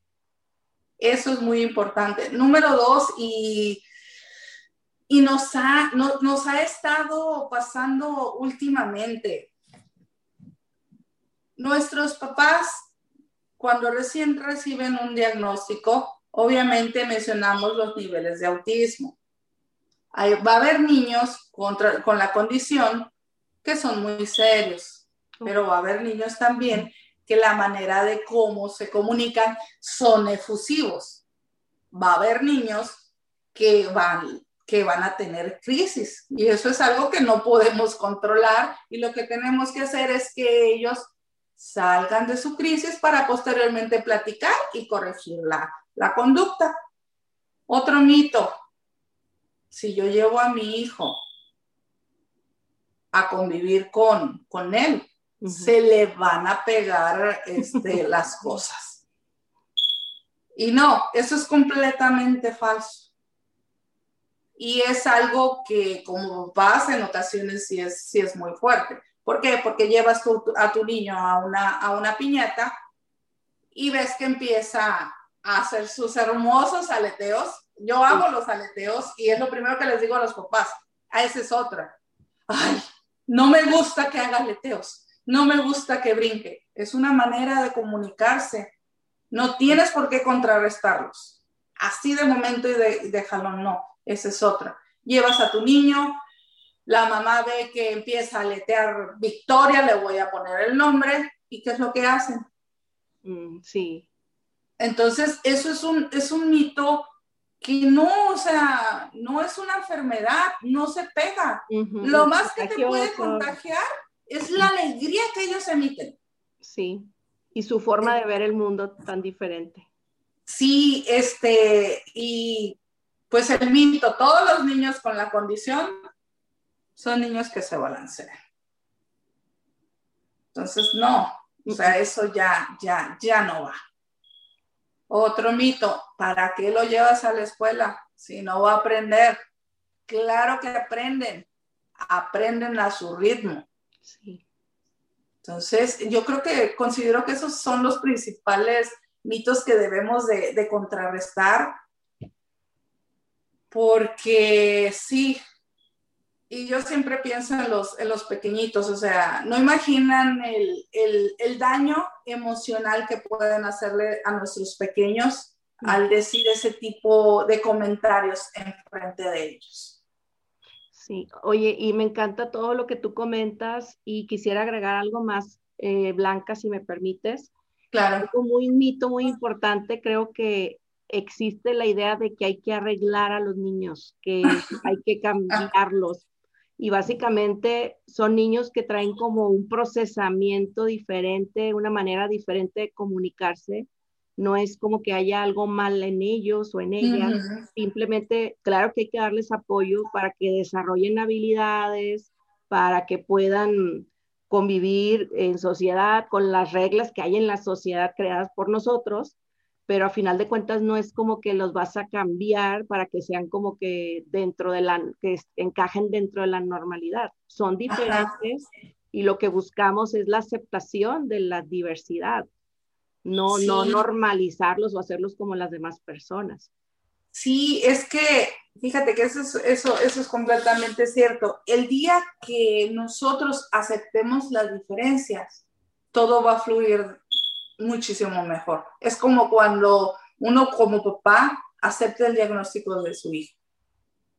Eso es muy importante. Número dos, y, y nos, ha, nos ha estado pasando últimamente. Nuestros papás, cuando recién reciben un diagnóstico, obviamente mencionamos los niveles de autismo. va a haber niños con la condición que son muy serios, pero va a haber niños también que la manera de cómo se comunican son efusivos. Va a haber niños que van, que van a tener crisis y eso es algo que no podemos controlar y lo que tenemos que hacer es que ellos salgan de su crisis para posteriormente platicar y corregir la, la conducta. Otro mito, si yo llevo a mi hijo a convivir con, con él, se le van a pegar este, [laughs] las cosas. Y no, eso es completamente falso. Y es algo que como pasa en ocasiones sí es, sí es muy fuerte. ¿Por qué? Porque llevas a tu niño a una, a una piñata y ves que empieza a hacer sus hermosos aleteos. Yo hago los aleteos y es lo primero que les digo a los papás. A ah, esa es otra. Ay, no me gusta que haga leteos, no me gusta que brinque. Es una manera de comunicarse No tienes por qué contrarrestarlos. Así de momento y de, de jalón, no. Esa es otra. Llevas a tu niño, la mamá ve que empieza a letear Victoria, le voy a poner el nombre, ¿y qué es lo que hacen? Mm, sí. Entonces, eso es un, es un mito que no, o sea, no es una enfermedad, no se pega. Lo más que te puede contagiar es la alegría que ellos emiten. Sí, y su forma de ver el mundo tan diferente. Sí, este, y pues el mito, todos los niños con la condición son niños que se balancean. Entonces, no, o sea, eso ya, ya, ya no va. Otro mito, ¿para qué lo llevas a la escuela si no va a aprender? Claro que aprenden, aprenden a su ritmo. Sí. Entonces, yo creo que considero que esos son los principales mitos que debemos de, de contrarrestar, porque sí, y yo siempre pienso en los, en los pequeñitos, o sea, no imaginan el, el, el daño emocional que pueden hacerle a nuestros pequeños al decir ese tipo de comentarios en frente de ellos. Sí, oye, y me encanta todo lo que tú comentas y quisiera agregar algo más, eh, Blanca, si me permites. Claro. Algo muy mito, muy importante, creo que existe la idea de que hay que arreglar a los niños, que [laughs] hay que cambiarlos y básicamente son niños que traen como un procesamiento diferente, una manera diferente de comunicarse. No es como que haya algo mal en ellos o en ellas, simplemente, claro que hay que darles apoyo para que desarrollen habilidades, para que puedan convivir en sociedad con las reglas que hay en la sociedad creadas por nosotros, pero a final de cuentas no es como que los vas a cambiar para que sean como que dentro de la, que encajen dentro de la normalidad. Son diferentes y lo que buscamos es la aceptación de la diversidad, no, no normalizarlos o hacerlos como las demás personas. Sí, es que, fíjate que eso es, eso, eso es completamente cierto. El día que nosotros aceptemos las diferencias, todo va a fluir muchísimo mejor. Es como cuando uno como papá acepta el diagnóstico de su hijo.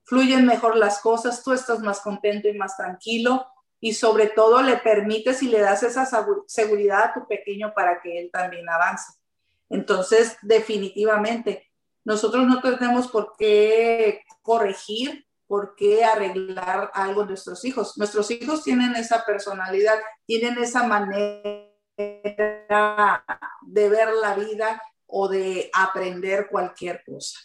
Fluyen mejor las cosas, tú estás más contento y más tranquilo y sobre todo le permites y le das esa seguridad a tu pequeño para que él también avance. Entonces, definitivamente, nosotros no tenemos por qué corregir, por qué arreglar algo de nuestros hijos. Nuestros hijos tienen esa personalidad, tienen esa manera de ver la vida o de aprender cualquier cosa.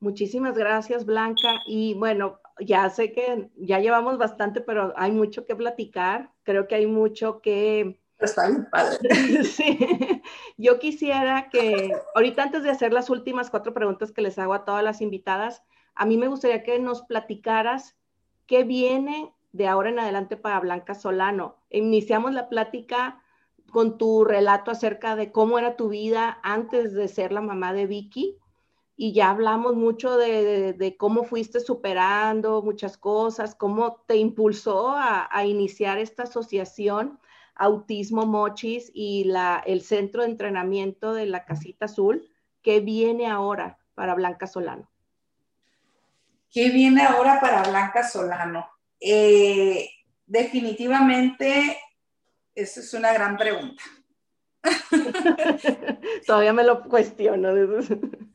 Muchísimas gracias, Blanca. Y bueno, ya sé que ya llevamos bastante, pero hay mucho que platicar. Creo que hay mucho que... Está bien padre. [laughs] sí. Yo quisiera que, ahorita antes de hacer las últimas cuatro preguntas que les hago a todas las invitadas, a mí me gustaría que nos platicaras qué viene de ahora en adelante para Blanca Solano. Iniciamos la plática con tu relato acerca de cómo era tu vida antes de ser la mamá de Vicky y ya hablamos mucho de, cómo fuiste superando muchas cosas, cómo te impulsó a, iniciar esta asociación Autismo Mochis y el centro de entrenamiento de la Casita Azul. ¿Qué viene ahora para Blanca Solano? ¿Qué viene ahora para Blanca Solano? Eh, definitivamente, esa es una gran pregunta. [laughs] Todavía me lo cuestiono.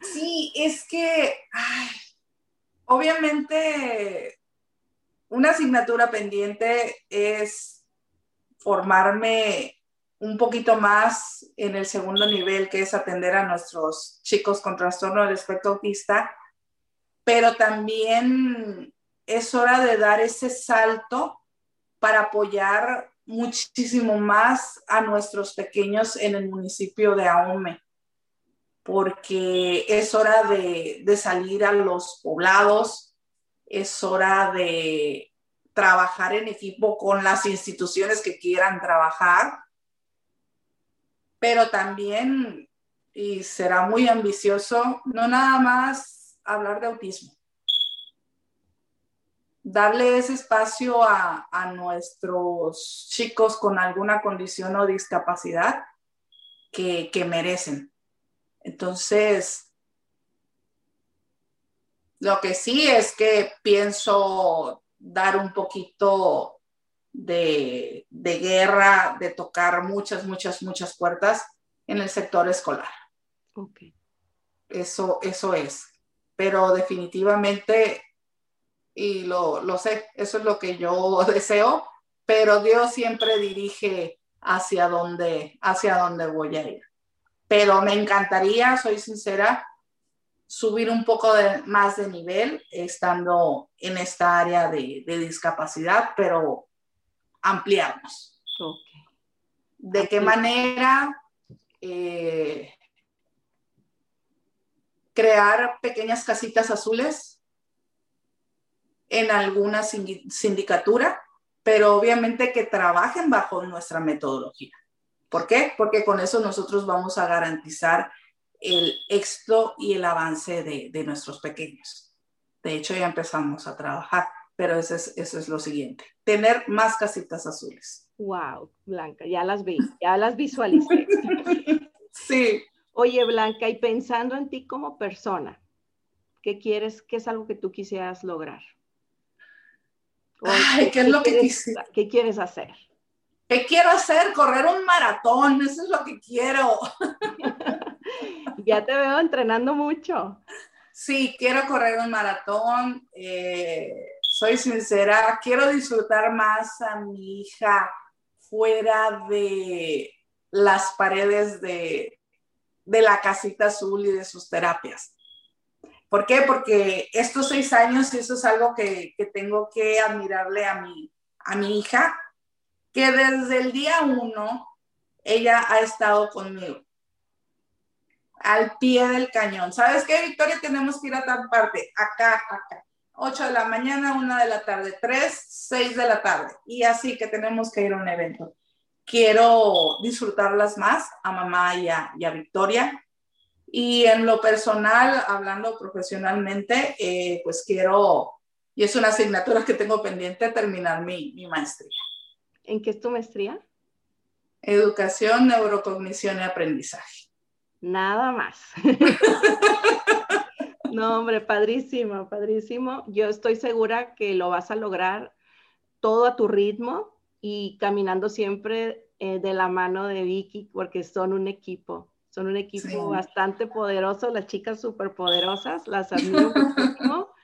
sí, es que, obviamente, una asignatura pendiente es formarme un poquito más en el segundo nivel, que es atender a nuestros chicos con trastorno del espectro autista, pero también es hora de dar ese salto para apoyar muchísimo más a nuestros pequeños en el municipio de Ahome, porque es hora de, de salir a los poblados, es hora de trabajar en equipo con las instituciones que quieran trabajar, pero también, y será muy ambicioso, no nada más hablar de autismo, darle ese espacio a, nuestros chicos con alguna condición o discapacidad que, que merecen. Entonces, lo que sí es que pienso dar un poquito de, de, guerra, de tocar muchas, muchas, muchas puertas en el sector escolar. Ok. Eso, eso es. Pero definitivamente, y lo, lo sé, eso es lo que yo [laughs] deseo, pero Dios siempre dirige hacia dónde, hacia dónde voy a ir. Pero me encantaría, soy sincera, subir un poco de, más de nivel estando en esta área de, de discapacidad, pero ampliarnos. Okay. ¿De qué manera? Eh, crear pequeñas casitas azules en alguna sindicatura, pero obviamente que trabajen bajo nuestra metodología. ¿Por qué? Porque con eso nosotros vamos a garantizar el éxito y el avance de, de nuestros pequeños. De hecho, ya empezamos a trabajar, pero eso es, eso es lo siguiente, tener más casitas azules. Wow, Blanca, ya las vi, ya las visualicé. [laughs] sí. Oye, Blanca, y pensando en ti como persona, ¿qué quieres, qué es algo que tú quisieras lograr? Ay, ¿qué, es lo que? ¿Qué quieres hacer? ¿Qué quiero hacer? Correr un maratón, eso es lo que quiero. [laughs] ya te veo entrenando mucho. Sí, quiero correr un maratón. Eh, soy sincera, quiero disfrutar más a mi hija fuera de las paredes de, de la casita azul y de sus terapias. ¿Por qué? Porque estos seis años, eso es algo que, que, tengo que admirarle a mi, a mi hija, que desde el día uno ella ha estado conmigo, al pie del cañón. ¿Sabes qué, Victoria? Tenemos que ir a tal parte, acá, acá. 8 de la mañana, 1 de la tarde, 3, 6 de la tarde. Y así que tenemos que ir a un evento quiero disfrutarlas más a mamá y a, y a Victoria. Y en lo personal, hablando profesionalmente, eh, pues quiero, y es una asignatura que tengo pendiente, terminar mi, mi maestría. ¿En qué es tu maestría? Educación, neurocognición y aprendizaje. Nada más. [laughs] no, hombre, padrísimo, padrísimo. Yo estoy segura que lo vas a lograr todo a tu ritmo y caminando siempre eh, de la mano de Vicky, porque son un equipo, son un equipo bastante poderoso, las chicas súper poderosas, las admiro muchísimo. [laughs]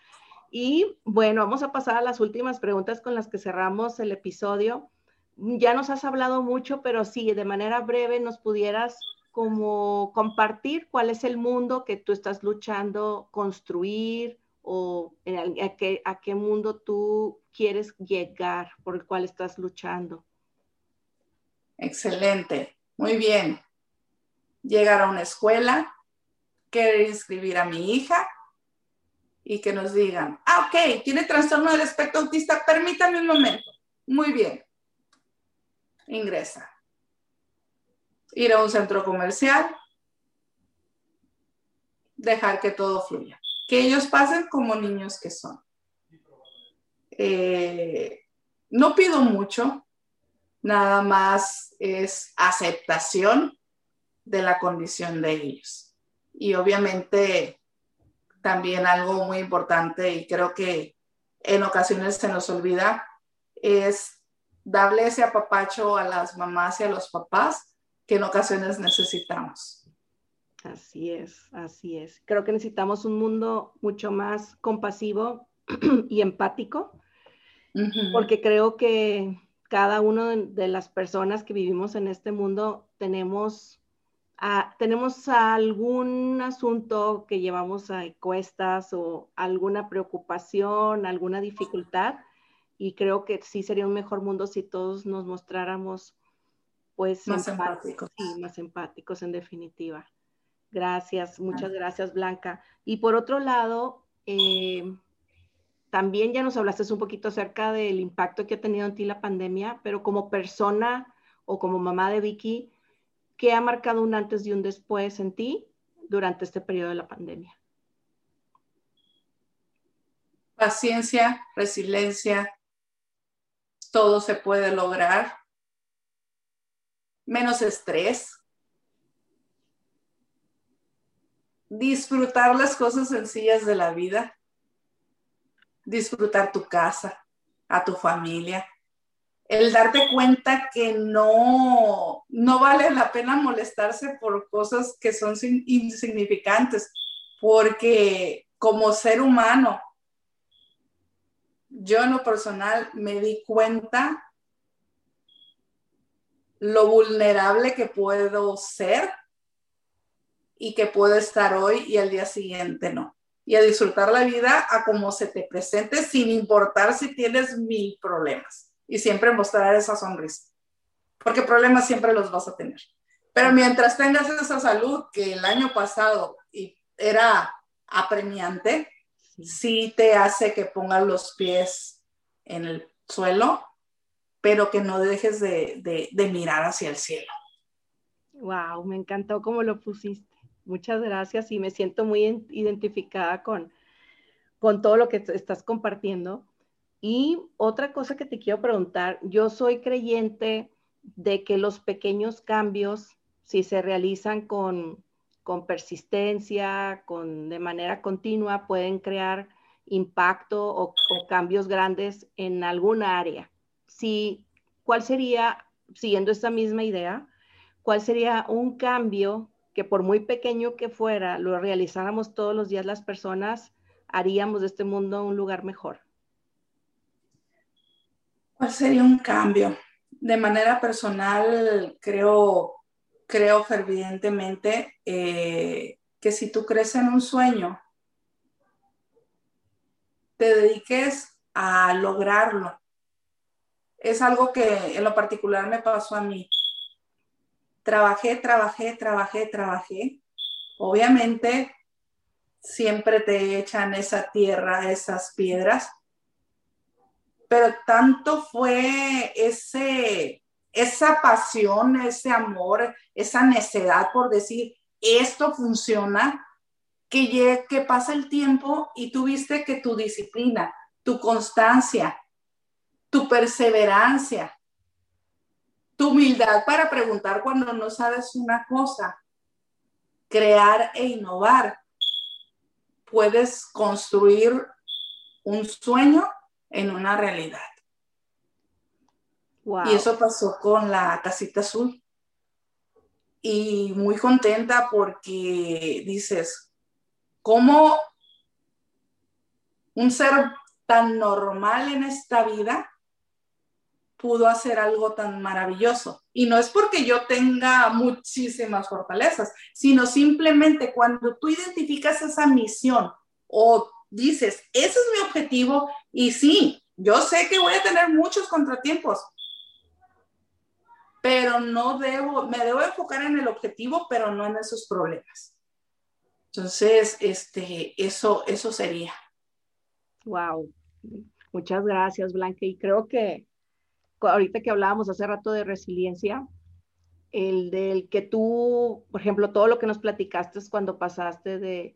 Y bueno, vamos a pasar a las últimas preguntas con las que cerramos el episodio. Ya nos has hablado mucho, pero sí, de manera breve nos pudieras como compartir cuál es el mundo que tú estás luchando construir o a qué, a qué mundo tú quieres llegar, por el cual estás luchando. Excelente, muy bien. Llegar a una escuela, querer inscribir a mi hija y que nos digan, ah, ok, tiene trastorno del espectro autista, permítame un momento. Muy bien. Ingresa. Ir a un centro comercial, dejar que todo fluya. Que ellos pasen como niños que son. Eh, no pido mucho, nada más es aceptación de la condición de ellos. Y obviamente también algo muy importante y creo que en ocasiones se nos olvida es darle ese apapacho a las mamás y a los papás que en ocasiones necesitamos. Así es, así es. Creo que necesitamos un mundo mucho más compasivo [clears throat] y empático porque creo que cada una de, las personas que vivimos en este mundo tenemos, tenemos algún asunto que llevamos a cuestas o alguna preocupación, alguna dificultad, y creo que sí sería un mejor mundo si todos nos mostráramos pues más empáticos. Sí, más empáticos en definitiva. Gracias, muchas gracias Blanca. Y por otro lado, eh, también ya nos hablaste un poquito acerca del impacto que ha tenido en ti la pandemia, pero como persona o como mamá de Vicky, ¿qué ha marcado un antes y un después en ti durante este periodo de la pandemia? Paciencia, resiliencia, todo se puede lograr. Menos estrés, disfrutar las cosas sencillas de la vida, disfrutar tu casa, a tu familia, el darte cuenta que no, no vale la pena molestarse por cosas que son insignificantes, porque como ser humano, yo en lo personal me di cuenta lo vulnerable que puedo ser y que puedo estar hoy y al día siguiente no. Y a disfrutar la vida a como se te presente sin importar si tienes mil problemas y siempre mostrar esa sonrisa. Porque problemas siempre los vas a tener. Pero mientras tengas esa salud que el año pasado era apremiante, sí te hace que pongas los pies en el suelo, pero que no dejes de, mirar hacia el cielo. Wow, me encantó cómo lo pusiste. Muchas gracias y me siento muy identificada con, con todo lo que estás compartiendo. Y otra cosa que te quiero preguntar, yo soy creyente de que los pequeños cambios, si se realizan con, con persistencia, con, de manera continua, pueden crear impacto o, cambios grandes en alguna área. Si, ¿Cuál sería, siguiendo esta misma idea, cuál sería un cambio que por muy pequeño que fuera, lo realizáramos todos los días las personas, haríamos de este mundo un lugar mejor? ¿Cuál sería un cambio? De manera personal, creo creo fervientemente eh, que si tú crees en un sueño, te dediques a lograrlo. Es algo que en lo particular me pasó a mí. Trabajé, trabajé, trabajé, trabajé. Obviamente, siempre te echan esa tierra, esas piedras, pero tanto fue ese esa pasión, ese amor, esa necedad por decir, esto funciona, que, que pasa el tiempo y tú viste que tu disciplina, tu constancia, tu perseverancia, tu humildad para preguntar cuando no sabes una cosa, crear e innovar, puedes construir un sueño en una realidad. Y eso pasó con la casita azul. Y muy contenta porque dices, ¿cómo un ser tan normal en esta vida pudo hacer algo tan maravilloso? Y no es porque yo tenga muchísimas fortalezas, sino simplemente cuando tú identificas esa misión o dices, ese es mi objetivo y sí, yo sé que voy a tener muchos contratiempos, pero no debo, me debo enfocar en el objetivo, pero no en esos problemas. Entonces, este, eso, eso sería. Wow. Muchas gracias, Blanca. Y creo que ahorita que hablábamos hace rato de resiliencia, el del que tú, por ejemplo, todo lo que nos platicaste es cuando pasaste de,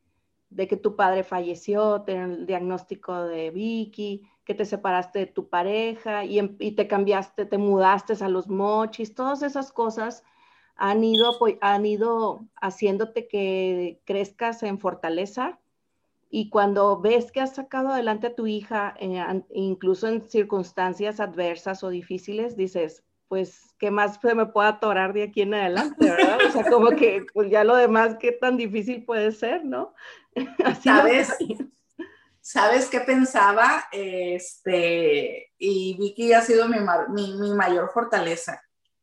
de que tu padre falleció, el diagnóstico de Vicky, que te separaste de tu pareja em, y, te cambiaste, te mudaste a los mochis, todas esas cosas han ido, han ido haciéndote que crezcas en fortaleza y cuando ves que has sacado adelante a tu hija, eh, incluso en circunstancias adversas o difíciles, dices, pues, ¿qué más se me puede atorar de aquí en adelante, verdad? O sea, como que, pues ya lo demás, ¿qué tan difícil puede ser, no? [laughs] Así ¿Sabes? ¿Sabes qué pensaba? Este, y Vicky ha sido mi, mi, mayor fortaleza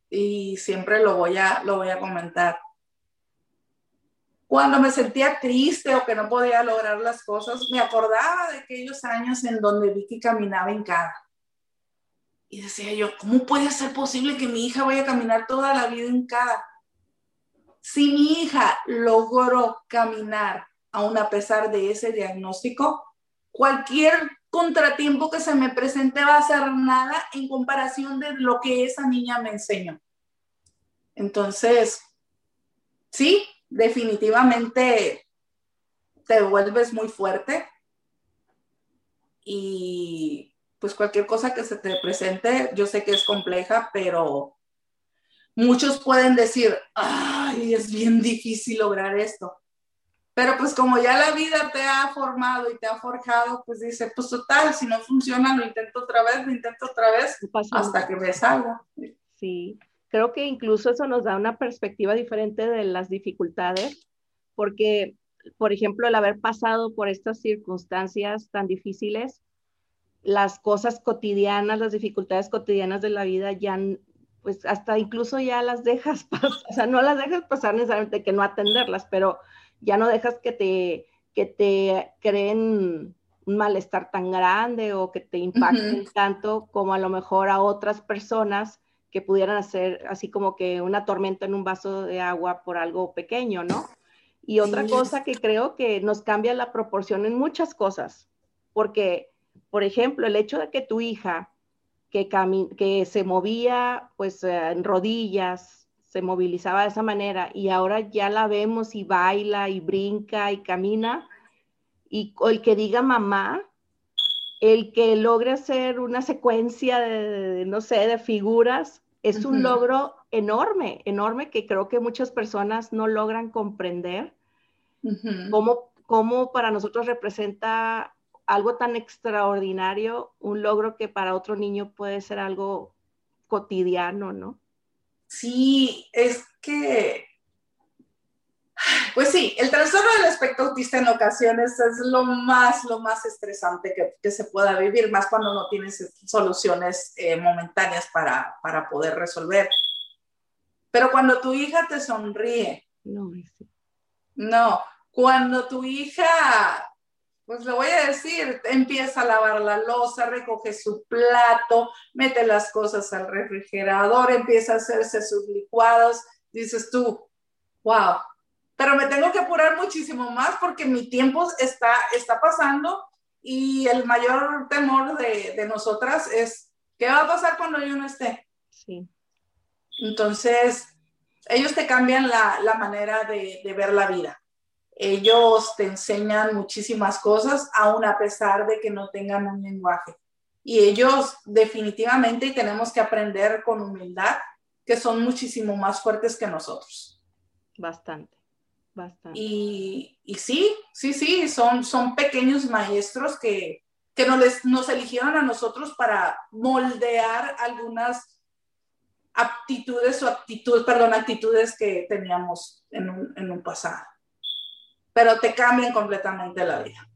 y siempre lo voy, a, lo voy a comentar. Cuando me sentía triste o que no podía lograr las cosas, me acordaba de aquellos años en donde Vicky caminaba en cada. Y decía yo, ¿cómo puede ser posible que mi hija vaya a caminar toda la vida en cada? Si mi hija logró caminar aún a pesar de ese diagnóstico, cualquier contratiempo que se me presente va a ser nada en comparación de lo que esa niña me enseñó. Entonces, sí, definitivamente te vuelves muy fuerte y pues cualquier cosa que se te presente, yo sé que es compleja, pero muchos pueden decir, ay, es bien difícil lograr esto. Pero pues como ya la vida te ha formado y te ha forjado, pues dice, pues total, si no funciona, lo intento otra vez, lo intento otra vez, hasta que me salga. Sí, creo que incluso eso nos da una perspectiva diferente de las dificultades, porque, por ejemplo, el haber pasado por estas circunstancias tan difíciles, las cosas cotidianas, las dificultades cotidianas de la vida ya, pues hasta incluso ya las dejas [laughs] pasar, o sea, no las dejas pasar necesariamente que no atenderlas, pero ya no dejas que te, que te creen un malestar tan grande o que te impacten tanto como a lo mejor a otras personas que pudieran hacer así como que una tormenta en un vaso de agua por algo pequeño, ¿no? Y otra cosa que creo que nos cambia la proporción en muchas cosas, porque, por ejemplo, el hecho de que tu hija, que, que se movía pues en rodillas, se movilizaba de esa manera y ahora ya la vemos y baila y brinca y camina y el que diga mamá, el que logre hacer una secuencia de, no sé, de figuras, es un logro enorme, enorme que creo que muchas personas no logran comprender cómo, cómo para nosotros representa algo tan extraordinario, un logro que para otro niño puede ser algo cotidiano, ¿no? Sí, es que, pues sí, el trastorno del espectro autista en ocasiones es lo más, lo más estresante que, se pueda vivir, más cuando no tienes soluciones eh, momentáneas para, para poder resolver. Pero cuando tu hija te sonríe, no, no, cuando tu hija pues le voy a decir, empieza a lavar la losa, recoge su plato, mete las cosas al refrigerador, empieza a hacerse sus licuados, dices tú, wow, pero me tengo que apurar muchísimo más porque mi tiempo está, está pasando y el mayor temor de, de nosotras es, ¿qué va a pasar cuando yo no esté? Sí. Entonces, ellos te cambian la, la manera de, de ver la vida. Ellos te enseñan muchísimas cosas, aun a pesar de que no tengan un lenguaje. Y ellos definitivamente tenemos que aprender con humildad que son muchísimo más fuertes que nosotros. Bastante, bastante. Y, sí, sí, sí, son, son pequeños maestros que, que nos, nos eligieron a nosotros para moldear algunas aptitudes o actitudes, perdón, actitudes que teníamos en un, en un pasado pero te cambian completamente la vida.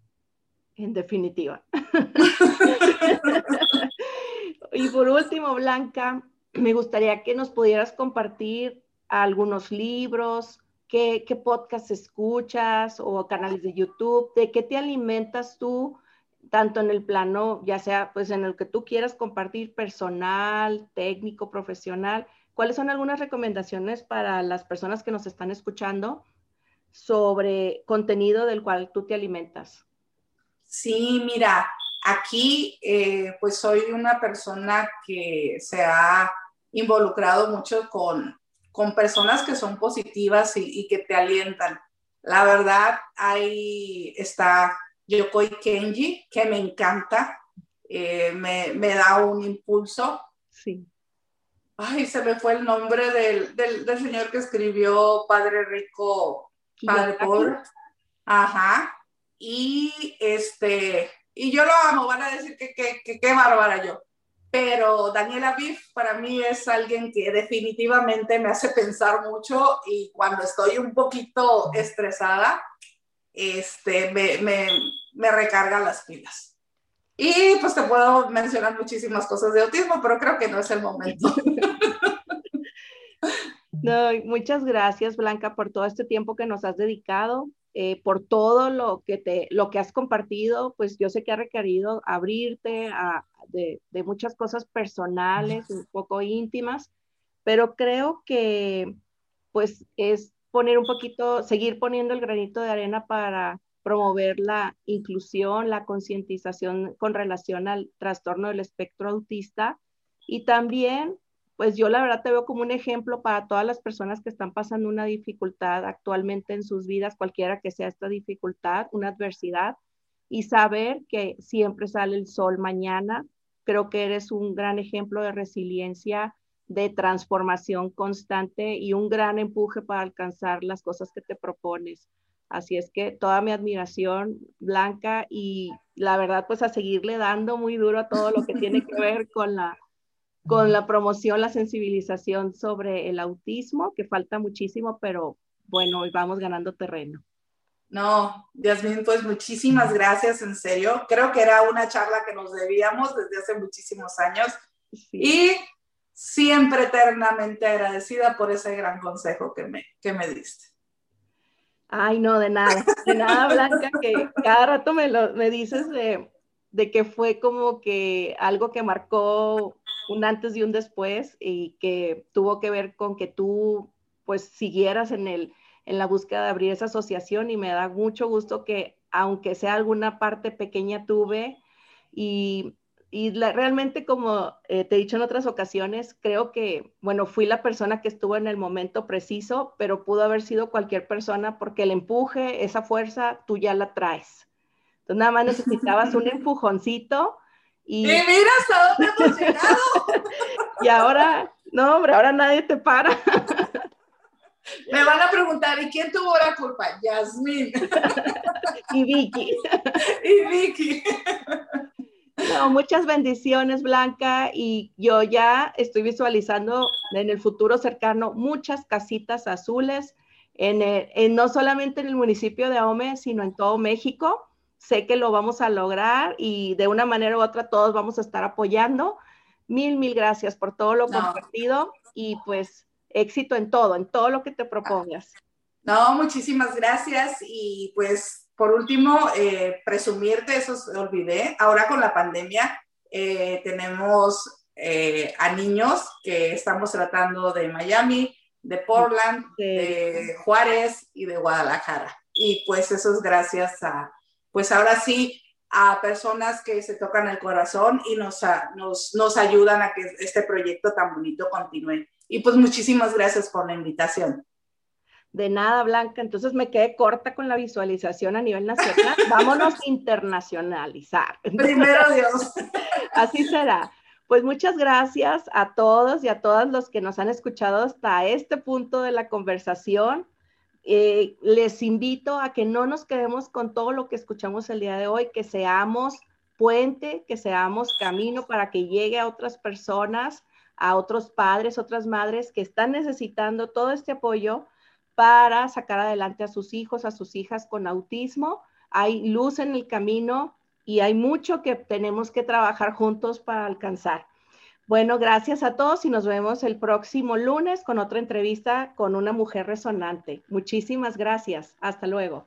En definitiva. [laughs] y por último, Blanca, me gustaría que nos pudieras compartir algunos libros, qué, qué podcast escuchas o canales de YouTube, de qué te alimentas tú, tanto en el plano, ya sea pues en el que tú quieras compartir personal, técnico, profesional. ¿Cuáles son algunas recomendaciones para las personas que nos están escuchando sobre contenido del cual tú te alimentas. Sí, mira, aquí eh, pues soy una persona que se ha involucrado mucho con, con personas que son positivas y, que te alientan. La verdad, ahí está Yokoi Kenji, que me encanta, eh, me, me, da un impulso. Sí. Ay, se me fue el nombre del, del, del señor que escribió Padre Rico Padre Paul. Ajá. Y este, y yo lo amo, van a decir que qué bárbara yo. Pero Daniela Biff para mí es alguien que definitivamente me hace pensar mucho y cuando estoy un poquito estresada, este, me, me, me recarga las pilas. Y pues te puedo mencionar muchísimas cosas de autismo, pero creo que no es el momento. [laughs] No, muchas gracias, Blanca, por todo este tiempo que nos has dedicado, eh, por todo lo que, te, lo que has compartido. Pues yo sé que ha requerido abrirte a, de, de, muchas cosas personales, un poco íntimas, pero creo que pues es poner un poquito, seguir poniendo el granito de arena para promover la inclusión, la concientización con relación al trastorno del espectro autista y también pues yo la verdad te veo como un ejemplo para todas las personas que están pasando una dificultad actualmente en sus vidas, cualquiera que sea esta dificultad, una adversidad, y saber que siempre sale el sol mañana. Creo que eres un gran ejemplo de resiliencia, de transformación constante y un gran empuje para alcanzar las cosas que te propones. Así es que toda mi admiración, Blanca, y la verdad, pues a seguirle dando muy duro a todo lo que tiene que [laughs] ver con la, con la promoción, la sensibilización sobre el autismo, que falta muchísimo, pero bueno, hoy vamos ganando terreno. No, Yasmin, pues muchísimas gracias, en serio. Creo que era una charla que nos debíamos desde hace muchísimos años y siempre eternamente agradecida por ese gran consejo que me, que me diste. Ay, no, de nada, de nada, Blanca, que cada rato me, lo, me dices de, de que fue como que algo que marcó un antes y un después y que tuvo que ver con que tú pues siguieras en, el, en la búsqueda de abrir esa asociación y me da mucho gusto que aunque sea alguna parte pequeña tuve y y realmente, como eh, te he dicho en otras ocasiones, creo que, bueno, fui la persona que estuvo en el momento preciso, pero pudo haber sido cualquier persona porque el empuje, esa fuerza, tú ya la traes. Entonces, nada más necesitabas un empujoncito. Y, y mira hasta dónde hemos llegado. [laughs] y ahora, no, hombre, ahora nadie te para. [laughs] Me van a preguntar, ¿y quién tuvo la culpa? Yasmín. [laughs] y Vicky. y Vicky muchas bendiciones, Blanca, y yo ya estoy visualizando en el futuro cercano muchas casitas azules, en, no solamente en el municipio de Ahome, sino en todo México. Sé que lo vamos a lograr y de una manera u otra todos vamos a estar apoyando. Mil, mil gracias por todo lo compartido y pues éxito en todo, en todo lo que te propongas. No, muchísimas gracias y pues por último, eh, presumirte, eso se olvidé, ahora con la pandemia eh, tenemos eh, a niños que estamos tratando de Miami, de Portland, de Juárez y de Guadalajara. Y pues eso es gracias a, pues ahora sí, a personas que se tocan el corazón y nos, nos, nos ayudan a que este proyecto tan bonito continúe. Y pues muchísimas gracias por la invitación. De nada, Blanca. Entonces me quedé corta con la visualización a nivel nacional. [laughs] Vámonos a internacionalizar. Primero Dios. [laughs] Así será. Pues muchas gracias a todos y a todas los que nos han escuchado hasta este punto de la conversación. Eh, les invito a que no nos quedemos con todo lo que escuchamos el día de hoy, que seamos puente, que seamos camino para que llegue a otras personas, a otros padres, otras madres que están necesitando todo este apoyo para sacar adelante a sus hijos, a sus hijas con autismo. Hay luz en el camino y hay mucho que tenemos que trabajar juntos para alcanzar. Bueno, gracias a todos y nos vemos el próximo lunes con otra entrevista con una mujer resonante. Muchísimas gracias. Hasta luego.